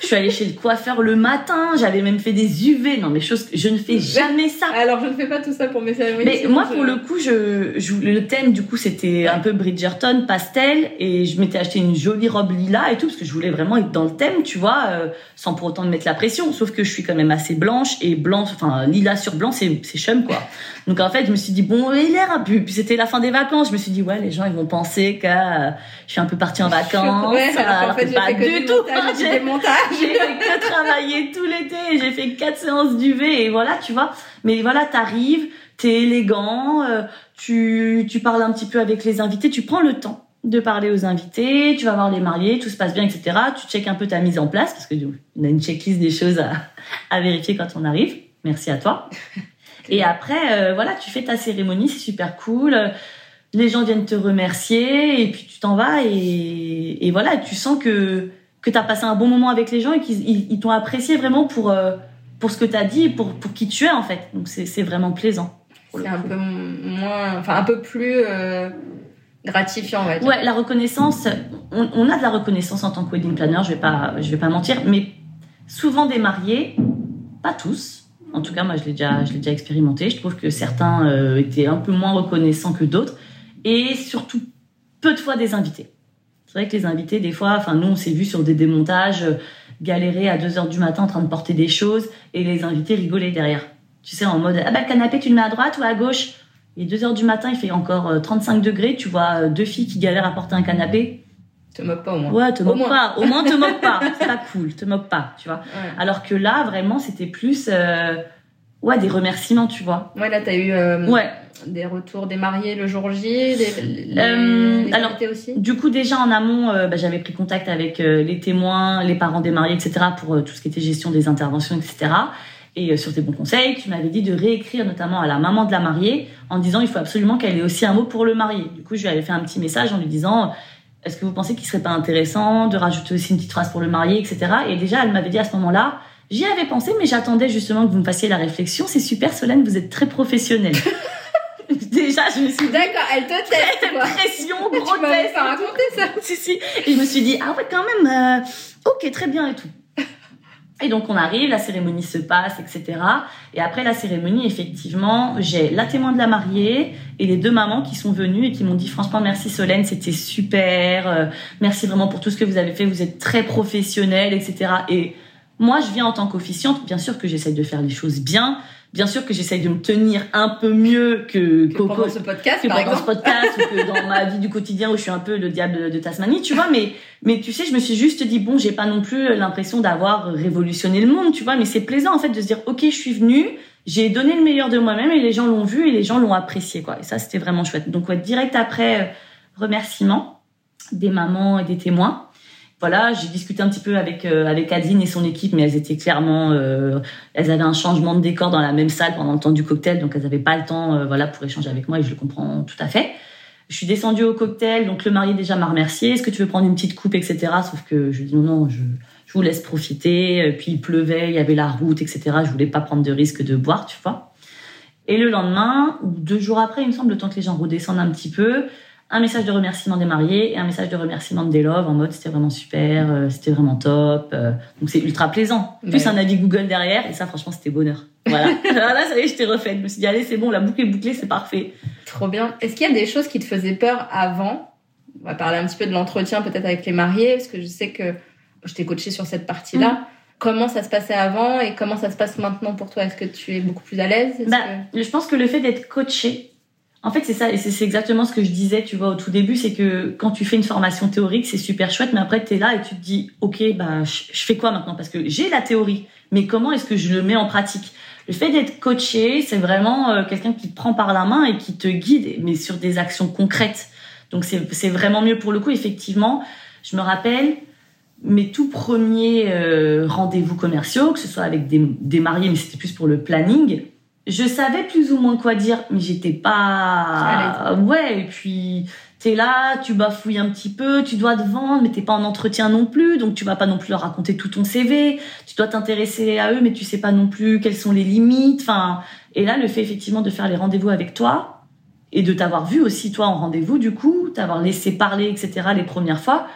Je suis allée chez le coiffeur le matin, j'avais même fait des UV. Non, mais chose que je ne fais jamais ça. Alors je ne fais pas tout ça pour mes cérémonies. Mais moi, je- pour le coup, je, je le thème du coup c'était un peu Bridgerton, pastel, et je m'étais acheté une jolie robe lilas et tout parce que je voulais vraiment être dans le thème, tu vois, euh, sans pour autant me mettre la pression. Sauf que je suis quand même assez blanche et blanc, enfin lilas sur blanc, c'est chum quoi. Donc en fait, je me suis dit bon, il a peu. Puis c'était la fin des vacances, je me suis dit ouais, les gens ils vont penser que euh, je suis un peu partie en vacances, Ouais, alors alors fait, pas fait du tout. montage J'ai- fait que travailler tout l'été, j'ai fait quatre séances d'UV et voilà, tu vois. Mais voilà, t'arrives, t'es élégant, euh, tu, tu parles un petit peu avec les invités, tu prends le temps de parler aux invités, tu vas voir les mariés, tout se passe bien, etc. Tu checkes un peu ta mise en place parce que on a une checklist des choses à, à vérifier quand on arrive. Merci à toi. Et après, euh, voilà, tu fais ta cérémonie, c'est super cool. Les gens viennent te remercier et puis tu t'en vas et, et voilà, tu sens que que tu as passé un bon moment avec les gens et qu'ils ils, ils t'ont apprécié vraiment pour euh, pour ce que tu as dit pour pour qui tu es en fait. Donc c'est vraiment plaisant. C'est un peu moins, enfin un peu plus euh, gratifiant, on va dire. Ouais, la reconnaissance, on, on a de la reconnaissance en tant que wedding planner, je vais pas, je vais pas mentir, mais souvent des mariés, pas tous. En tout cas, moi, je l'ai déjà, je déjà expérimenté. Je trouve que certains euh, étaient un peu moins reconnaissants que d'autres, et surtout peu de fois des invités. C'est vrai que les invités, des fois, enfin nous, on s'est vu sur des démontages euh, galérer à 2 heures du matin en train de porter des choses, et les invités rigolaient derrière. Tu sais, en mode ah bah le canapé, tu le mets à droite ou à gauche? Et 2 heures du matin, il fait encore euh, 35 degrés, tu vois euh, deux filles qui galèrent à porter un canapé. Te moque pas au moins. Ouais, te Au moque moins. pas. Au moins, te moque pas. C'est pas cool, te moque pas, tu vois. Ouais. Alors que là, vraiment, c'était plus, euh, ouais, des remerciements, tu vois. Ouais, là, t'as eu euh, Ouais. des retours des mariés le jour J, des, les, Euh, les alors, aussi. Du coup, déjà en amont, euh, bah, j'avais pris contact avec les témoins, les parents des mariés, etc., pour tout ce qui était gestion des interventions, etc. Et sur tes bons conseils, tu m'avais dit de réécrire notamment à la maman de la mariée en disant il faut absolument qu'elle ait aussi un mot pour le marié. Du coup, je lui avais fait un petit message en lui disant est-ce que vous pensez qu'il serait pas intéressant de rajouter aussi une petite phrase pour le marié, etc. Et déjà, elle m'avait dit à ce moment-là, j'y avais pensé, mais j'attendais justement que vous me fassiez la réflexion. C'est super, Solène, vous êtes très professionnelle. déjà, je me suis D'accord, elle te teste, quoi. pression, tu m'avais test. pas raconté ça. si, si. Et je me suis dit, ah ouais, quand même, euh, ok, très bien et tout. Et donc on arrive, la cérémonie se passe, etc. Et après la cérémonie, effectivement, j'ai la témoin de la mariée et les deux mamans qui sont venues et qui m'ont dit franchement merci Solène, c'était super, euh, merci vraiment pour tout ce que vous avez fait, vous êtes très professionnelle, etc. Et moi, je viens en tant qu'officiante, bien sûr que j'essaye de faire les choses bien, bien sûr que j'essaye de me tenir un peu mieux que, Que Coco pendant ce podcast, que par pendant ce podcast ou que dans ma vie du quotidien où je suis un peu le diable de Tasmanie, tu vois. Mais, mais tu sais, je me suis juste dit, bon, j'ai pas non plus l'impression d'avoir révolutionné le monde, tu vois. Mais c'est plaisant, en fait, de se dire, OK, je suis venue, j'ai donné le meilleur de moi-même et les gens l'ont vu et les gens l'ont apprécié, quoi. Et ça, c'était vraiment chouette. Donc, ouais, direct après, euh, remerciements des mamans et des témoins. Voilà, j'ai discuté un petit peu avec euh, avec Adeline et son équipe, mais elles étaient clairement, euh, elles avaient un changement de décor dans la même salle pendant le temps du cocktail, donc elles n'avaient pas le temps, euh, voilà, pour échanger avec moi et je le comprends tout à fait. Je suis descendue au cocktail, donc le marié déjà m'a remercié. Est-ce que tu veux prendre une petite coupe, etc. Sauf que je dis non, non, je, je vous laisse profiter. Puis il pleuvait, il y avait la route, etc. Je voulais pas prendre de risque de boire, tu vois. Et le lendemain, ou deux jours après, il me semble, le temps que les gens redescendent un petit peu, un message de remerciement des mariés et un message de remerciement des loves en mode c'était vraiment super, euh, c'était vraiment top. euh, donc c'est ultra plaisant. Plus Ouais. un avis Google derrière et ça franchement c'était bonheur. Voilà. Là ça y est, je t'ai refait. Je me suis dit allez c'est bon, la boucle est bouclée, c'est parfait. Trop bien. Est-ce qu'il y a des choses qui te faisaient peur avant? On va parler un petit peu de l'entretien peut-être avec les mariés, parce que je sais que je t'ai coaché sur cette partie-là. Mm. Comment ça se passait avant et comment ça se passe maintenant pour toi? Est-ce que tu es beaucoup plus à l'aise? Bah, que- je pense que le fait d'être coaché, en fait, c'est ça, et c'est exactement ce que je disais, tu vois, au tout début, c'est que quand tu fais une formation théorique, c'est super chouette, mais après, tu es là et tu te dis, OK, bah, je, fais quoi maintenant? Parce que j'ai la théorie, mais comment est-ce que je le mets en pratique? Le fait d'être coaché, c'est vraiment euh, quelqu'un qui te prend par la main et qui te guide, mais sur des actions concrètes. Donc, c'est vraiment mieux pour le coup, effectivement. Je me rappelle, mes tout premiers euh, rendez-vous commerciaux, que ce soit avec des mariés, mais c'était plus pour le planning, je savais plus ou moins quoi dire, mais j'étais pas. Ouais, et puis t'es là, tu bafouilles un petit peu, tu dois te vendre, mais t'es pas en entretien non plus, donc tu vas pas non plus leur raconter tout ton CV. Tu dois t'intéresser à eux, mais tu sais pas non plus quelles sont les limites. Enfin, et là, le fait effectivement de faire les rendez-vous avec toi et de t'avoir vu aussi toi en rendez-vous, du coup, t'avoir laissé parler, etc. les premières fois.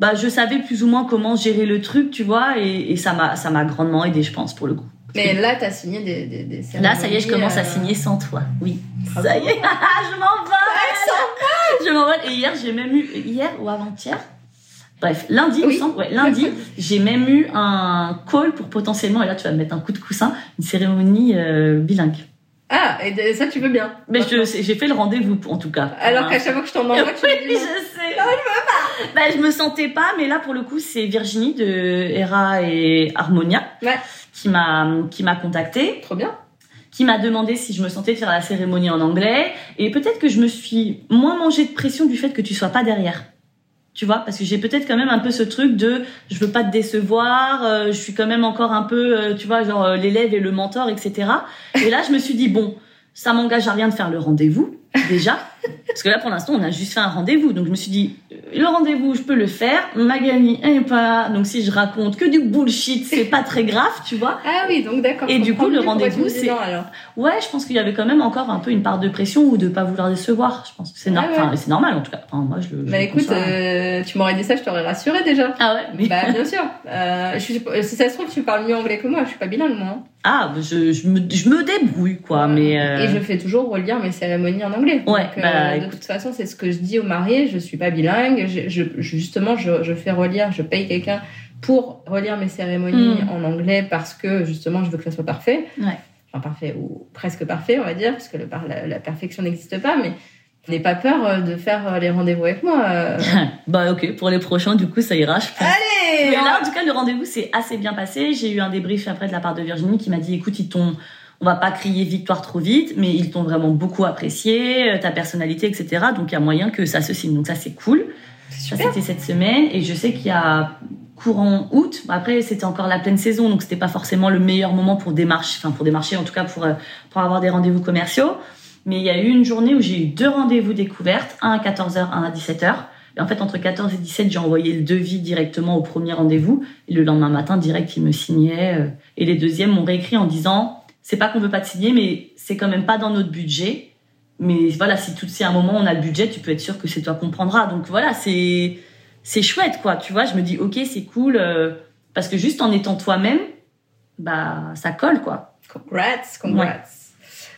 Bah, je savais plus ou moins comment gérer le truc, tu vois, et, et ça m'a, ça m'a grandement aidé, je pense, pour le coup. Mais là, t'as signé des, des, des Là, ça y est, je commence à cérémonies, signer sans toi. Oui. Bravo. Ça y est, je m'envole. Je m'envole. Et hier, j'ai même eu, hier ou avant-hier, bref, lundi, me Oui. semble, ouais, lundi, j'ai même eu un call pour potentiellement, et là, tu vas me mettre un coup de coussin, une cérémonie euh, bilingue. Ah, et ça, tu veux bien. Mais j'ai fait le rendez-vous, en tout cas. Alors qu'à chaque fois que je t'en envoie, tu me Oui, dis je sais. Non, je veux pas. Bah, je me sentais pas, mais là, pour le coup, c'est Virginie de Hera et Harmonia Ouais. Qui m'a, qui m'a contactée. Trop bien. qui m'a demandé si je me sentais de faire la cérémonie en anglais. Et peut-être que je me suis moins mangé de pression du fait que tu sois pas derrière. Tu vois, parce que j'ai peut-être quand même un peu ce truc de je veux pas te décevoir, euh, je suis quand même encore un peu, euh, tu vois, genre euh, l'élève et le mentor, etc. Et là, je me suis dit, bon, ça m'engage à rien de faire le rendez-vous, déjà. Parce que là, pour l'instant, on a juste fait un rendez-vous. Donc, je me suis dit, euh, le rendez-vous, je peux le faire. Magali, elle est pas là. Donc, si je raconte que du bullshit, c'est pas très grave, tu vois. Ah oui, donc d'accord. Et du coup, le rendez-vous, c'est-. Ouais, je pense qu'il y avait quand même encore un peu une part de pression ou de pas vouloir décevoir. Je pense que c'est nor- Ah ouais. enfin, normal en tout cas. Enfin, moi, je je Bah écoute, euh, tu m'aurais dit ça, je t'aurais rassuré déjà. Ah ouais. Mais... Bah bien sûr. Euh, je si ça se trouve, tu parles mieux anglais que moi. Je suis pas bilingue moi. hein. Ah, je, je me je me débrouille quoi, mais. euh, Et je fais toujours relire mes cérémonies en anglais. Ouais, Donc, euh, bah, de toute façon, c'est ce que je dis aux mariés. Je suis pas bilingue. Je, je- justement, je, je fais relire. Je paye quelqu'un pour relire mes cérémonies Mm. en anglais parce que justement, je veux que ça soit parfait. Ouais. Enfin parfait ou presque parfait, on va dire, parce que le la, la perfection n'existe pas. Mais n'aie pas peur euh, de faire euh, les rendez-vous avec moi. euh. bah ok, pour les prochains, du coup, ça ira, je pense. Allez. Mais là, en tout cas, le rendez-vous s'est assez bien passé. J'ai eu un débrief après de la part de Virginie qui m'a dit, écoute, ils t'ont, on va pas crier victoire trop vite, mais ils t'ont vraiment beaucoup apprécié, euh, ta personnalité, etc. Donc, il y a moyen que ça se signe. Donc, ça, c'est cool. Ça, c'était cette semaine. Et je sais qu'il y a courant août. Après, c'était encore la pleine saison, donc c'était pas forcément le meilleur moment pour démarcher, enfin, pour démarcher, en tout cas, pour, euh, pour avoir des rendez-vous commerciaux. Mais il y a eu une journée où j'ai eu deux rendez-vous découvertes, un à 14h, un à 17h. Et en fait, entre 14 et 17, j'ai envoyé le devis directement au premier rendez-vous. Et le lendemain matin, direct, il me signait. euh, Et les deuxièmes m'ont réécrit en disant, c'est pas qu'on veut pas te signer, mais c'est quand même pas dans notre budget. Mais voilà, si tout si à un moment on a le budget, tu peux être sûr que c'est toi qu'on prendra. Donc voilà, c'est c'est chouette quoi. Tu vois, je me dis ok, c'est cool euh, parce que juste en étant toi-même, bah ça colle quoi. Congrats, congrats.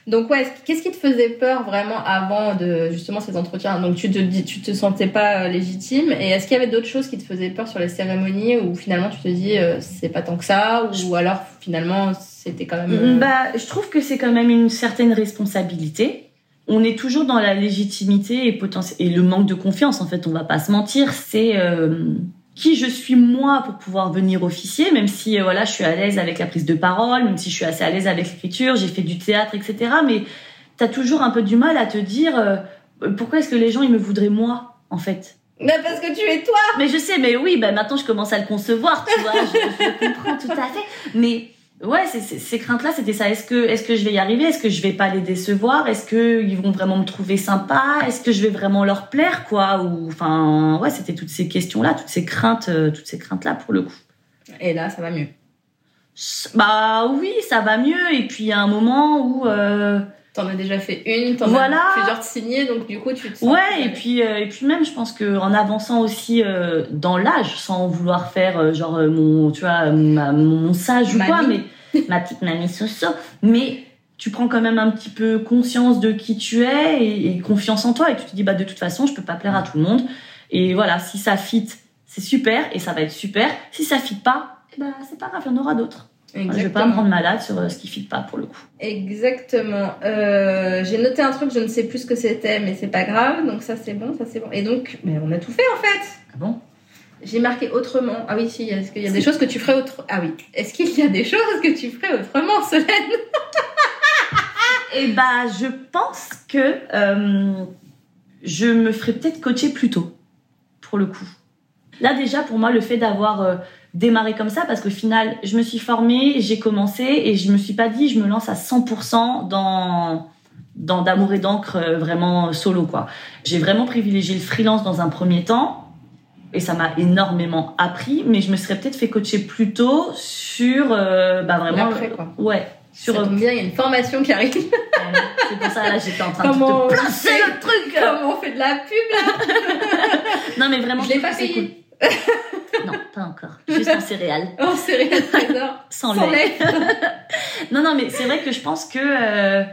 Donc ouais, qu'est-ce qui te faisait peur vraiment avant de justement ces entretiens? Donc tu te tu te sentais pas euh, légitime et est-ce qu'il y avait d'autres choses qui te faisaient peur sur les cérémonies ou finalement tu te dis euh, c'est pas tant que ça ou alors finalement c'était quand même euh, Bah, je trouve que c'est quand même une certaine responsabilité. On est toujours dans la légitimité et, le manque de confiance. En fait, on va pas se mentir. C'est euh, qui je suis moi pour pouvoir venir officier, même si euh, voilà, je suis à l'aise avec la prise de parole, même si je suis assez à l'aise avec l'écriture, j'ai fait du théâtre, etc. Mais t'as toujours un peu du mal à te dire euh, pourquoi est-ce que les gens ils me voudraient moi, en fait? Mais parce que tu es toi Mais je sais, mais oui, bah maintenant je commence à le concevoir, tu vois, je, je comprends tout à fait. Mais ouais, c'est- c'est- ces craintes-là, c'était ça. Est-ce que, est-ce que je vais y arriver? Est-ce que je vais pas les décevoir? Est-ce que ils vont vraiment me trouver sympa? Est-ce que je vais vraiment leur plaire, quoi? Ou enfin, ouais, c'était toutes ces questions-là, toutes ces craintes, euh, toutes ces craintes-là pour le coup. Et là, ça va mieux? Bah oui, ça va mieux. Et puis il y a un moment où euh, T'en as déjà fait une, t'en Voilà. as plusieurs signées, donc du coup, tu te sens... Ouais, et puis euh, et puis même, je pense que en avançant aussi euh, dans l'âge, sans vouloir faire euh, genre mon, tu vois, ma- mon sage ou quoi, mais ma petite mamie soso, mais tu prends quand même un petit peu conscience de qui tu es et, et confiance en toi et tu te dis bah de toute façon, je peux pas plaire à tout le monde et voilà, si ça fit, c'est super et ça va être super. Si ça fit pas, ben c'est pas grave, il y en aura d'autres. Je vais pas me rendre malade sur euh, ce qui fit pas pour le coup. Exactement. Euh, j'ai noté un truc, je ne sais plus ce que c'était, mais c'est pas grave. Donc ça c'est bon, ça c'est bon. Et donc, mais on a tout fait en fait. Ah bon? J'ai marqué autrement. Ah oui, si. Est-ce qu'il y a des choses que tu ferais autrement Ah oui. Est-ce qu'il y a des choses que tu ferais autrement, Solène? Eh bah, je pense que euh, je me ferais peut-être coacher plus tôt, pour le coup. Là, déjà, pour moi, le fait d'avoir euh, démarré comme ça, parce qu'au final, je me suis formée, j'ai commencé, et je me suis pas dit, je me lance à 100% dans dans d'amour et d'encre euh, vraiment solo quoi. J'ai vraiment privilégié le freelance dans un premier temps et ça m'a énormément appris mais je me serais peut-être fait coacher plus tôt sur euh, bah vraiment L'après, quoi. ouais sur Ça tombe bien, il y a une formation qui arrive. c'est pour ça là j'étais en train Comment de te placer le truc. Comment on fait de la pub là Non mais vraiment Je l'ai pas payé. Non, pas encore. Juste en céréales, Oh, rien, trésor. sans, Sans lait. Non non mais c'est vrai que je pense que euh,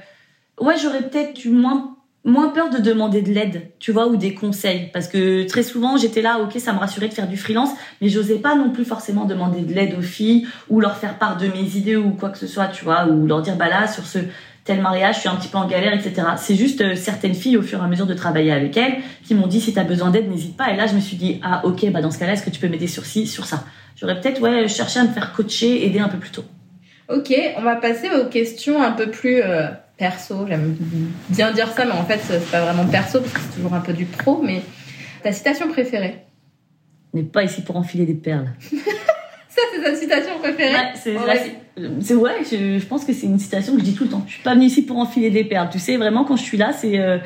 ouais, j'aurais peut-être eu moins moins peur de demander de l'aide, tu vois, ou des conseils parce que très souvent, j'étais là OK, ça me rassurait de faire du freelance, mais j'osais pas non plus forcément demander de l'aide aux filles ou leur faire part de mes idées ou quoi que ce soit, tu vois, ou leur dire bah là sur ce tel mariage, je suis un petit peu en galère, etc. C'est juste euh, certaines filles, au fur et à mesure de travailler avec elles, qui m'ont dit si t'as besoin d'aide, n'hésite pas. Et là, je me suis dit ah ok, bah dans ce cas-là, est-ce que tu peux m'aider sur ci, sur ça? J'aurais peut-être ouais cherché à me faire coacher, aider un peu plus tôt. Ok, on va passer aux questions un peu plus euh, perso. J'aime bien dire ça, mais en fait, c'est pas vraiment perso parce que c'est toujours un peu du pro. Mais ta citation préférée? On n'est pas ici pour enfiler des perles. Ça, c'est ta citation préférée? Ouais, c'est Ouais. C'est- c'est ouais, je, je pense que c'est une citation que je dis tout le temps. Je suis pas venue ici pour enfiler des perles. Tu sais, vraiment, quand je suis là, c'est. euh,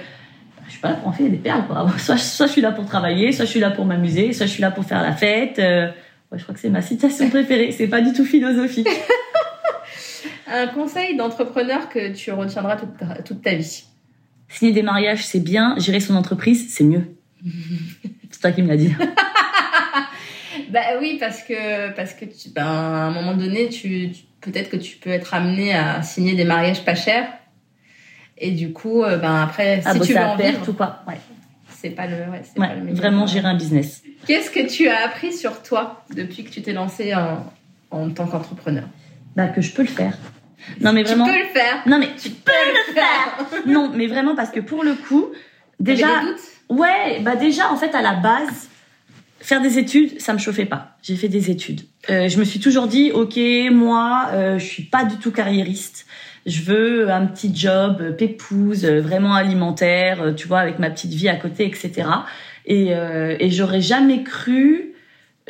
je suis pas là pour enfiler des perles, quoi. Soit, soit je suis là pour travailler, soit je suis là pour m'amuser, soit je suis là pour faire la fête. euh, ouais, je crois que c'est ma citation préférée. C'est pas du tout philosophique. Un conseil d'entrepreneur que tu retiendras toute ta, toute ta vie? Signer des mariages, c'est bien. Gérer son entreprise, c'est mieux. C'est toi qui me l'as dit. Bah oui, parce que, parce que tu, ben, à un moment donné, tu, tu- peut-être que tu peux être amené à signer des mariages pas chers. Et du coup, euh, ben après, Ah, si tu bosser veux en vivre, ou quoi. Ouais, c'est pas le, ouais, c'est ouais pas le meilleur. vraiment gérer un business. Qu'est-ce que tu as appris sur toi depuis que tu t'es lancé en, en tant qu'entrepreneur? Bah, que je peux le faire. Non, mais vraiment. Tu peux le faire. Non, mais tu peux le faire. Non, mais vraiment, parce que pour le coup, déjà. Des doutes? Ouais, bah déjà, en fait, à la base, faire des études, ça me chauffait pas. J'ai fait des études. Euh, je me suis toujours dit, ok, moi, euh, je suis pas du tout carriériste. Je veux un petit job euh, pépouse, euh, vraiment alimentaire, euh, tu vois, avec ma petite vie à côté, etc. Et, euh, et j'aurais jamais cru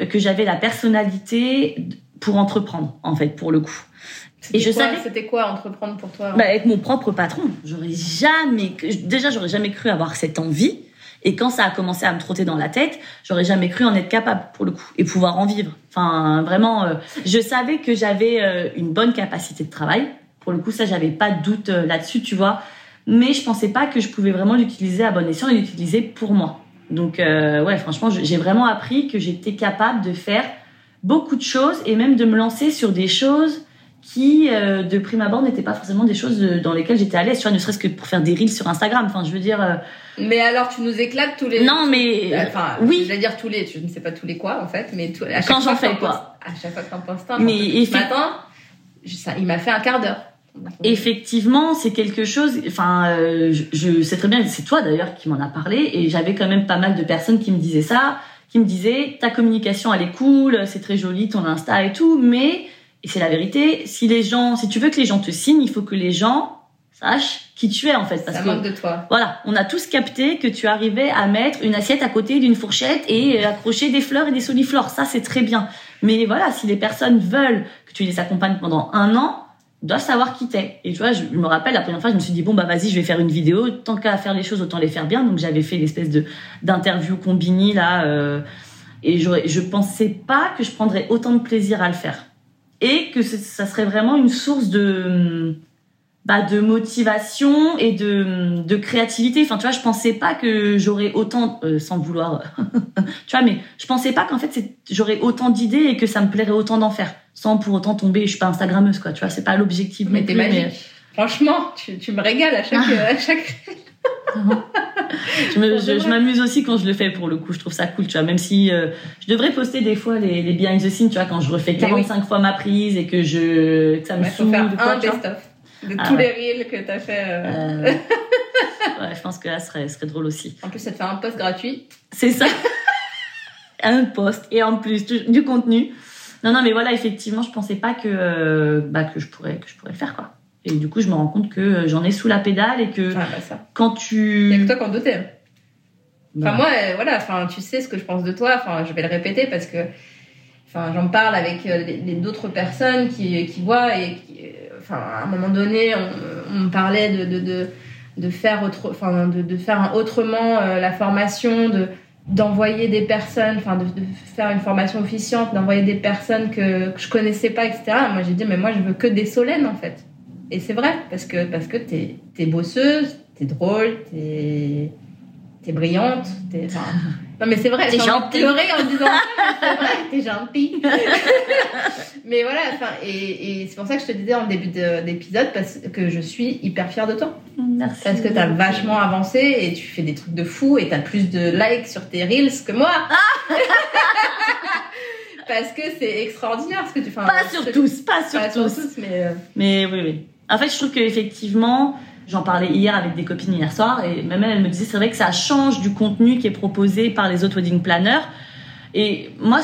que j'avais la personnalité pour entreprendre, en fait, pour le coup. Et je quoi- savais- C'était quoi entreprendre pour toi Bah, avec mon propre patron, j'aurais jamais, déjà j'aurais jamais cru avoir cette envie. Et quand ça a commencé à me trotter dans la tête, j'aurais jamais cru en être capable pour le coup et pouvoir en vivre. Enfin, vraiment, euh, je savais que j'avais euh, une bonne capacité de travail. Pour le coup, ça, j'avais pas de doute euh, là-dessus, tu vois. Mais je pensais pas que je pouvais vraiment l'utiliser à bon escient et l'utiliser pour moi. Donc, ouais, franchement, j'ai vraiment appris que j'étais capable de faire beaucoup de choses et même de me lancer sur des choses qui, euh, de prime abord, n'étaient pas forcément des choses euh, dans lesquelles j'étais à l'aise, tu vois, ne serait-ce que pour faire des reels sur Instagram. Enfin, je veux dire, euh, Mais alors, tu nous éclates tous les. non, mais Enfin, oui. Je vais dire tous les. Je ne sais pas tous les quoi en fait, mais tout, à chaque Quand j'en fais quoi. À chaque fois que t'en un. Mais Ce matin, je- ça, il m'a fait un quart d'heure. effectivement, c'est quelque chose. Enfin, euh, je, je sais très bien, c'est toi d'ailleurs qui m'en a parlé, et j'avais quand même pas mal de personnes qui me disaient ça, qui me disaient ta communication elle est cool, c'est très joli ton Insta et tout, mais et c'est la vérité. Si les gens, si tu veux que les gens te signent, il faut que les gens sache qui tu es en fait. Parce ça manque de toi. Voilà, on a tous capté que tu arrivais à mettre une assiette à côté d'une fourchette et accrocher des fleurs et des soliflores. Ça, c'est très bien. Mais voilà, si les personnes veulent que tu les accompagnes pendant un an, doivent savoir qui t'es. Et tu vois, je me rappelle la première fois, je me suis dit bon bah vas-y, je vais faire une vidéo. Tant qu'à faire les choses, autant les faire bien. Donc j'avais fait l'espèce de d'interview combini là, euh, et je pensais pas que je prendrais autant de plaisir à le faire et que ça serait vraiment une source de bah, de motivation et de, de créativité. Enfin, tu vois, je pensais pas que j'aurais autant, euh, sans vouloir, tu vois, mais je pensais pas qu'en fait j'aurais autant d'idées et que ça me plairait autant d'en faire, sans pour autant tomber. Je suis pas Instagrammeuse, quoi. Tu vois, c'est pas l'objectif. Mais t'es magique. Franchement, tu, tu, me régales à chaque, à chaque. je m'amuse aussi quand je le fais pour le coup. Je trouve ça cool, tu vois. Même si euh, je devrais poster des fois les, les behind the scenes, tu vois, quand je refais 45 fois ma prise et que je que ça me ouais, saoule. Faire un best-of de ah tous les reels que t'as fait. Euh... Euh... ouais, je pense que là, ce serait, serait drôle aussi. En plus, ça te fait un post gratuit. C'est ça. un post et en plus du contenu. Non, non, mais voilà, effectivement, je pensais pas que euh, bah, que je pourrais que je pourrais le faire quoi. Et du coup, je me rends compte que euh, j'en ai sous la pédale et que ah, bah ça. quand tu. Il que toi qui en doutais. Enfin, moi, euh, voilà, enfin, tu sais ce que je pense de toi. Enfin, je vais le répéter parce que, enfin, j'en parle avec les, d'autres personnes qui, qui voient et qui, enfin, à un moment donné, on, on parlait de, de, de, de, faire autre, enfin, de, de faire autrement euh, la formation, de d'envoyer des personnes, enfin de, de, faire une formation officiante, d'envoyer des personnes que, que je connaissais pas, etc. Moi j'ai dit mais moi je veux que des solènes en fait. Et c'est vrai parce que parce que t'es es bosseuse, t'es drôle, t'es t'es brillante, t'es non mais c'est vrai, t'es gentille. pleurer en disant c'est vrai, t'es gentille. mais voilà, enfin et, et c'est pour ça que je te disais en début d'épisode parce que je suis hyper fière de toi. Merci. Parce que t'as vachement avancé et tu fais des trucs de fou et t'as plus de likes sur tes reels que moi. parce que c'est extraordinaire ce que tu fais. Pas sur tous, pas sur pas tous. Sur tous mais, euh... mais oui, oui. En fait, je trouve qu'effectivement, J'en parlais hier avec des copines hier soir et même elle, me disait c'est vrai que ça change du contenu qui est proposé par les autres wedding planners. Et moi,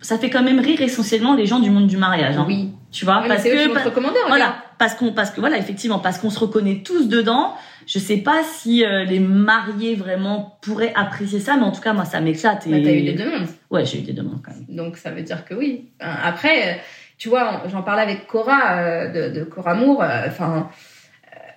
ça fait quand même rire essentiellement les gens du monde du mariage. Hein. Oui. Tu vois, oui, parce que voilà, parce qu'on parce que voilà effectivement parce qu'on se reconnaît tous dedans. Je sais pas si euh, les mariés vraiment pourraient apprécier ça, mais en tout cas moi ça m'éclate. Et... Bah, t'as eu des demandes. Ouais, j'ai eu des demandes quand même. Donc ça veut dire que oui. Après, tu vois, j'en parlais avec Cora euh, de, de Cora Moore. Euh, enfin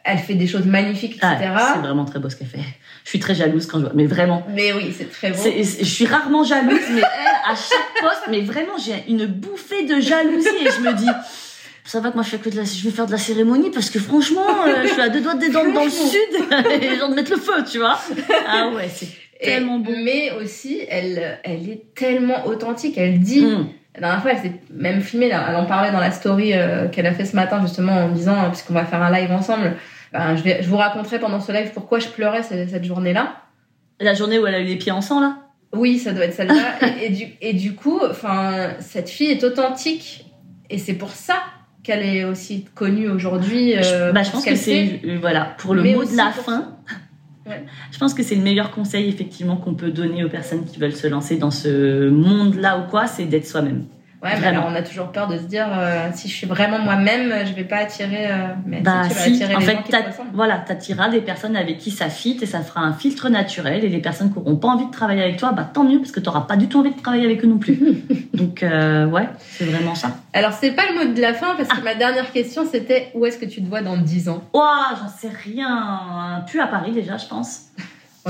elle fait des choses magnifiques, etc. Ah, c'est vraiment très beau ce qu'elle fait. Je suis très jalouse quand je vois, mais vraiment. Mais oui, c'est très beau. Je suis rarement jalouse, mais elle, à chaque poste, mais vraiment, j'ai une bouffée de jalousie et je me dis, ça va que moi je fais que de la, je vais faire de la cérémonie parce que franchement, euh, je suis à deux doigts des dents dans le sud et envie de mettre le feu, tu vois. Ah ouais, c'est tellement beau. Mais aussi, elle, elle est tellement authentique. Elle dit. Mm. La dernière fois, elle s'est même filmée, elle en parlait dans la story euh, qu'elle a fait ce matin, justement, en disant, puisqu'on va faire un live ensemble, ben, je, vais, je vous raconterai pendant ce live pourquoi je pleurais cette, cette journée-là. La journée où elle a eu les pieds en sang, là? Oui, ça doit être celle-là. et, et, du, et du coup, cette fille est authentique. Et c'est pour ça qu'elle est aussi connue aujourd'hui. Euh, bah, je pense que c'est, euh, voilà, pour le mot de la fin. Je pense que c'est le meilleur conseil effectivement qu'on peut donner aux personnes qui veulent se lancer dans ce monde-là ou quoi, c'est d'être soi-même. Ouais, mais alors on a toujours peur de se dire euh, si je suis vraiment moi-même, je vais pas attirer. Euh, mais bah, si, tu vas si. attirer en les fait, gens qui t'as- te ressemblent. voilà, t'attireras des personnes avec qui ça fit et ça fera un filtre naturel. Et les personnes qui auront pas envie de travailler avec toi, bah tant mieux parce que t'auras pas du tout envie de travailler avec eux non plus. Donc euh, ouais, c'est vraiment ça. Alors c'est pas le mot de la fin parce que ma dernière question c'était où est-ce que tu te vois dans 10 ans? Ouah, j'en sais rien. Plus à Paris déjà, je pense.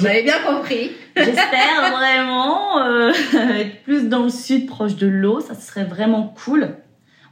On avait bien compris. J'espère vraiment euh, être plus dans le sud, proche de l'eau. Ça serait vraiment cool.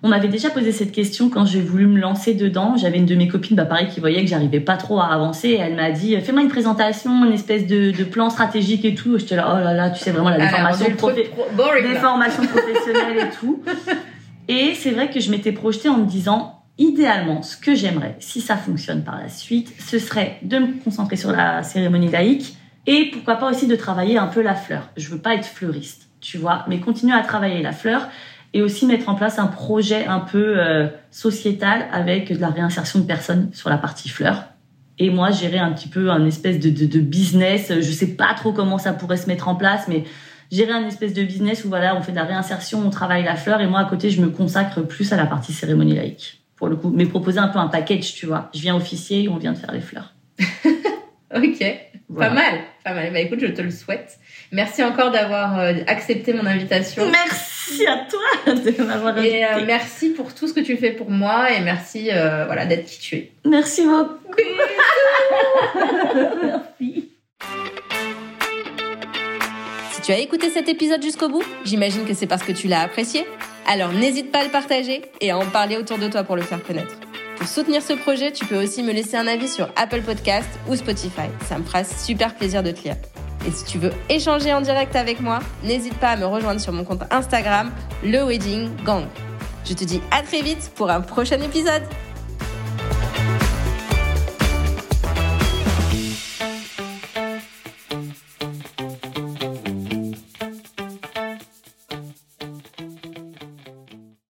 On m'avait déjà posé cette question quand j'ai voulu me lancer dedans. J'avais une de mes copines, bah pareil, qui voyait que j'arrivais pas trop à avancer. Et elle m'a dit, fais-moi une présentation, une espèce de, de plan stratégique et tout. J'étais là, oh là là, tu sais vraiment la déformation, rendu le truc profé- pro- boring, des là. formations professionnelles et tout. Et c'est vrai que je m'étais projetée en me disant, idéalement, ce que j'aimerais, si ça fonctionne par la suite, ce serait de me concentrer sur la cérémonie laïque et pourquoi pas aussi de travailler un peu la fleur. Je veux pas être fleuriste, tu vois, mais continuer à travailler la fleur et aussi mettre en place un projet un peu euh, sociétal avec de la réinsertion de personnes sur la partie fleur. Et moi, gérer un petit peu un espèce de, de, de business. Je sais pas trop comment ça pourrait se mettre en place, mais gérer un espèce de business où voilà, on fait de la réinsertion, on travaille la fleur, et moi à côté, je me consacre plus à la partie cérémonie laïque. Pour le coup, mais proposer un peu un package, tu vois. Je viens officier, on vient de faire les fleurs. ok, pas mal, pas mal. Bah écoute, je te le souhaite. Merci encore d'avoir euh, accepté mon invitation. Merci à toi de m'avoir invité. Et euh, merci pour tout ce que tu fais pour moi et merci euh, voilà d'être qui tu es. Merci beaucoup. merci. Si tu as écouté cet épisode jusqu'au bout, j'imagine que c'est parce que tu l'as apprécié. Alors n'hésite pas à le partager et à en parler autour de toi pour le faire connaître. Pour soutenir ce projet, tu peux aussi me laisser un avis sur Apple Podcast ou Spotify. Ça me fera super plaisir de te lire. Et si tu veux échanger en direct avec moi, n'hésite pas à me rejoindre sur mon compte Instagram, le Wedding Gang. Je te dis à très vite pour un prochain épisode.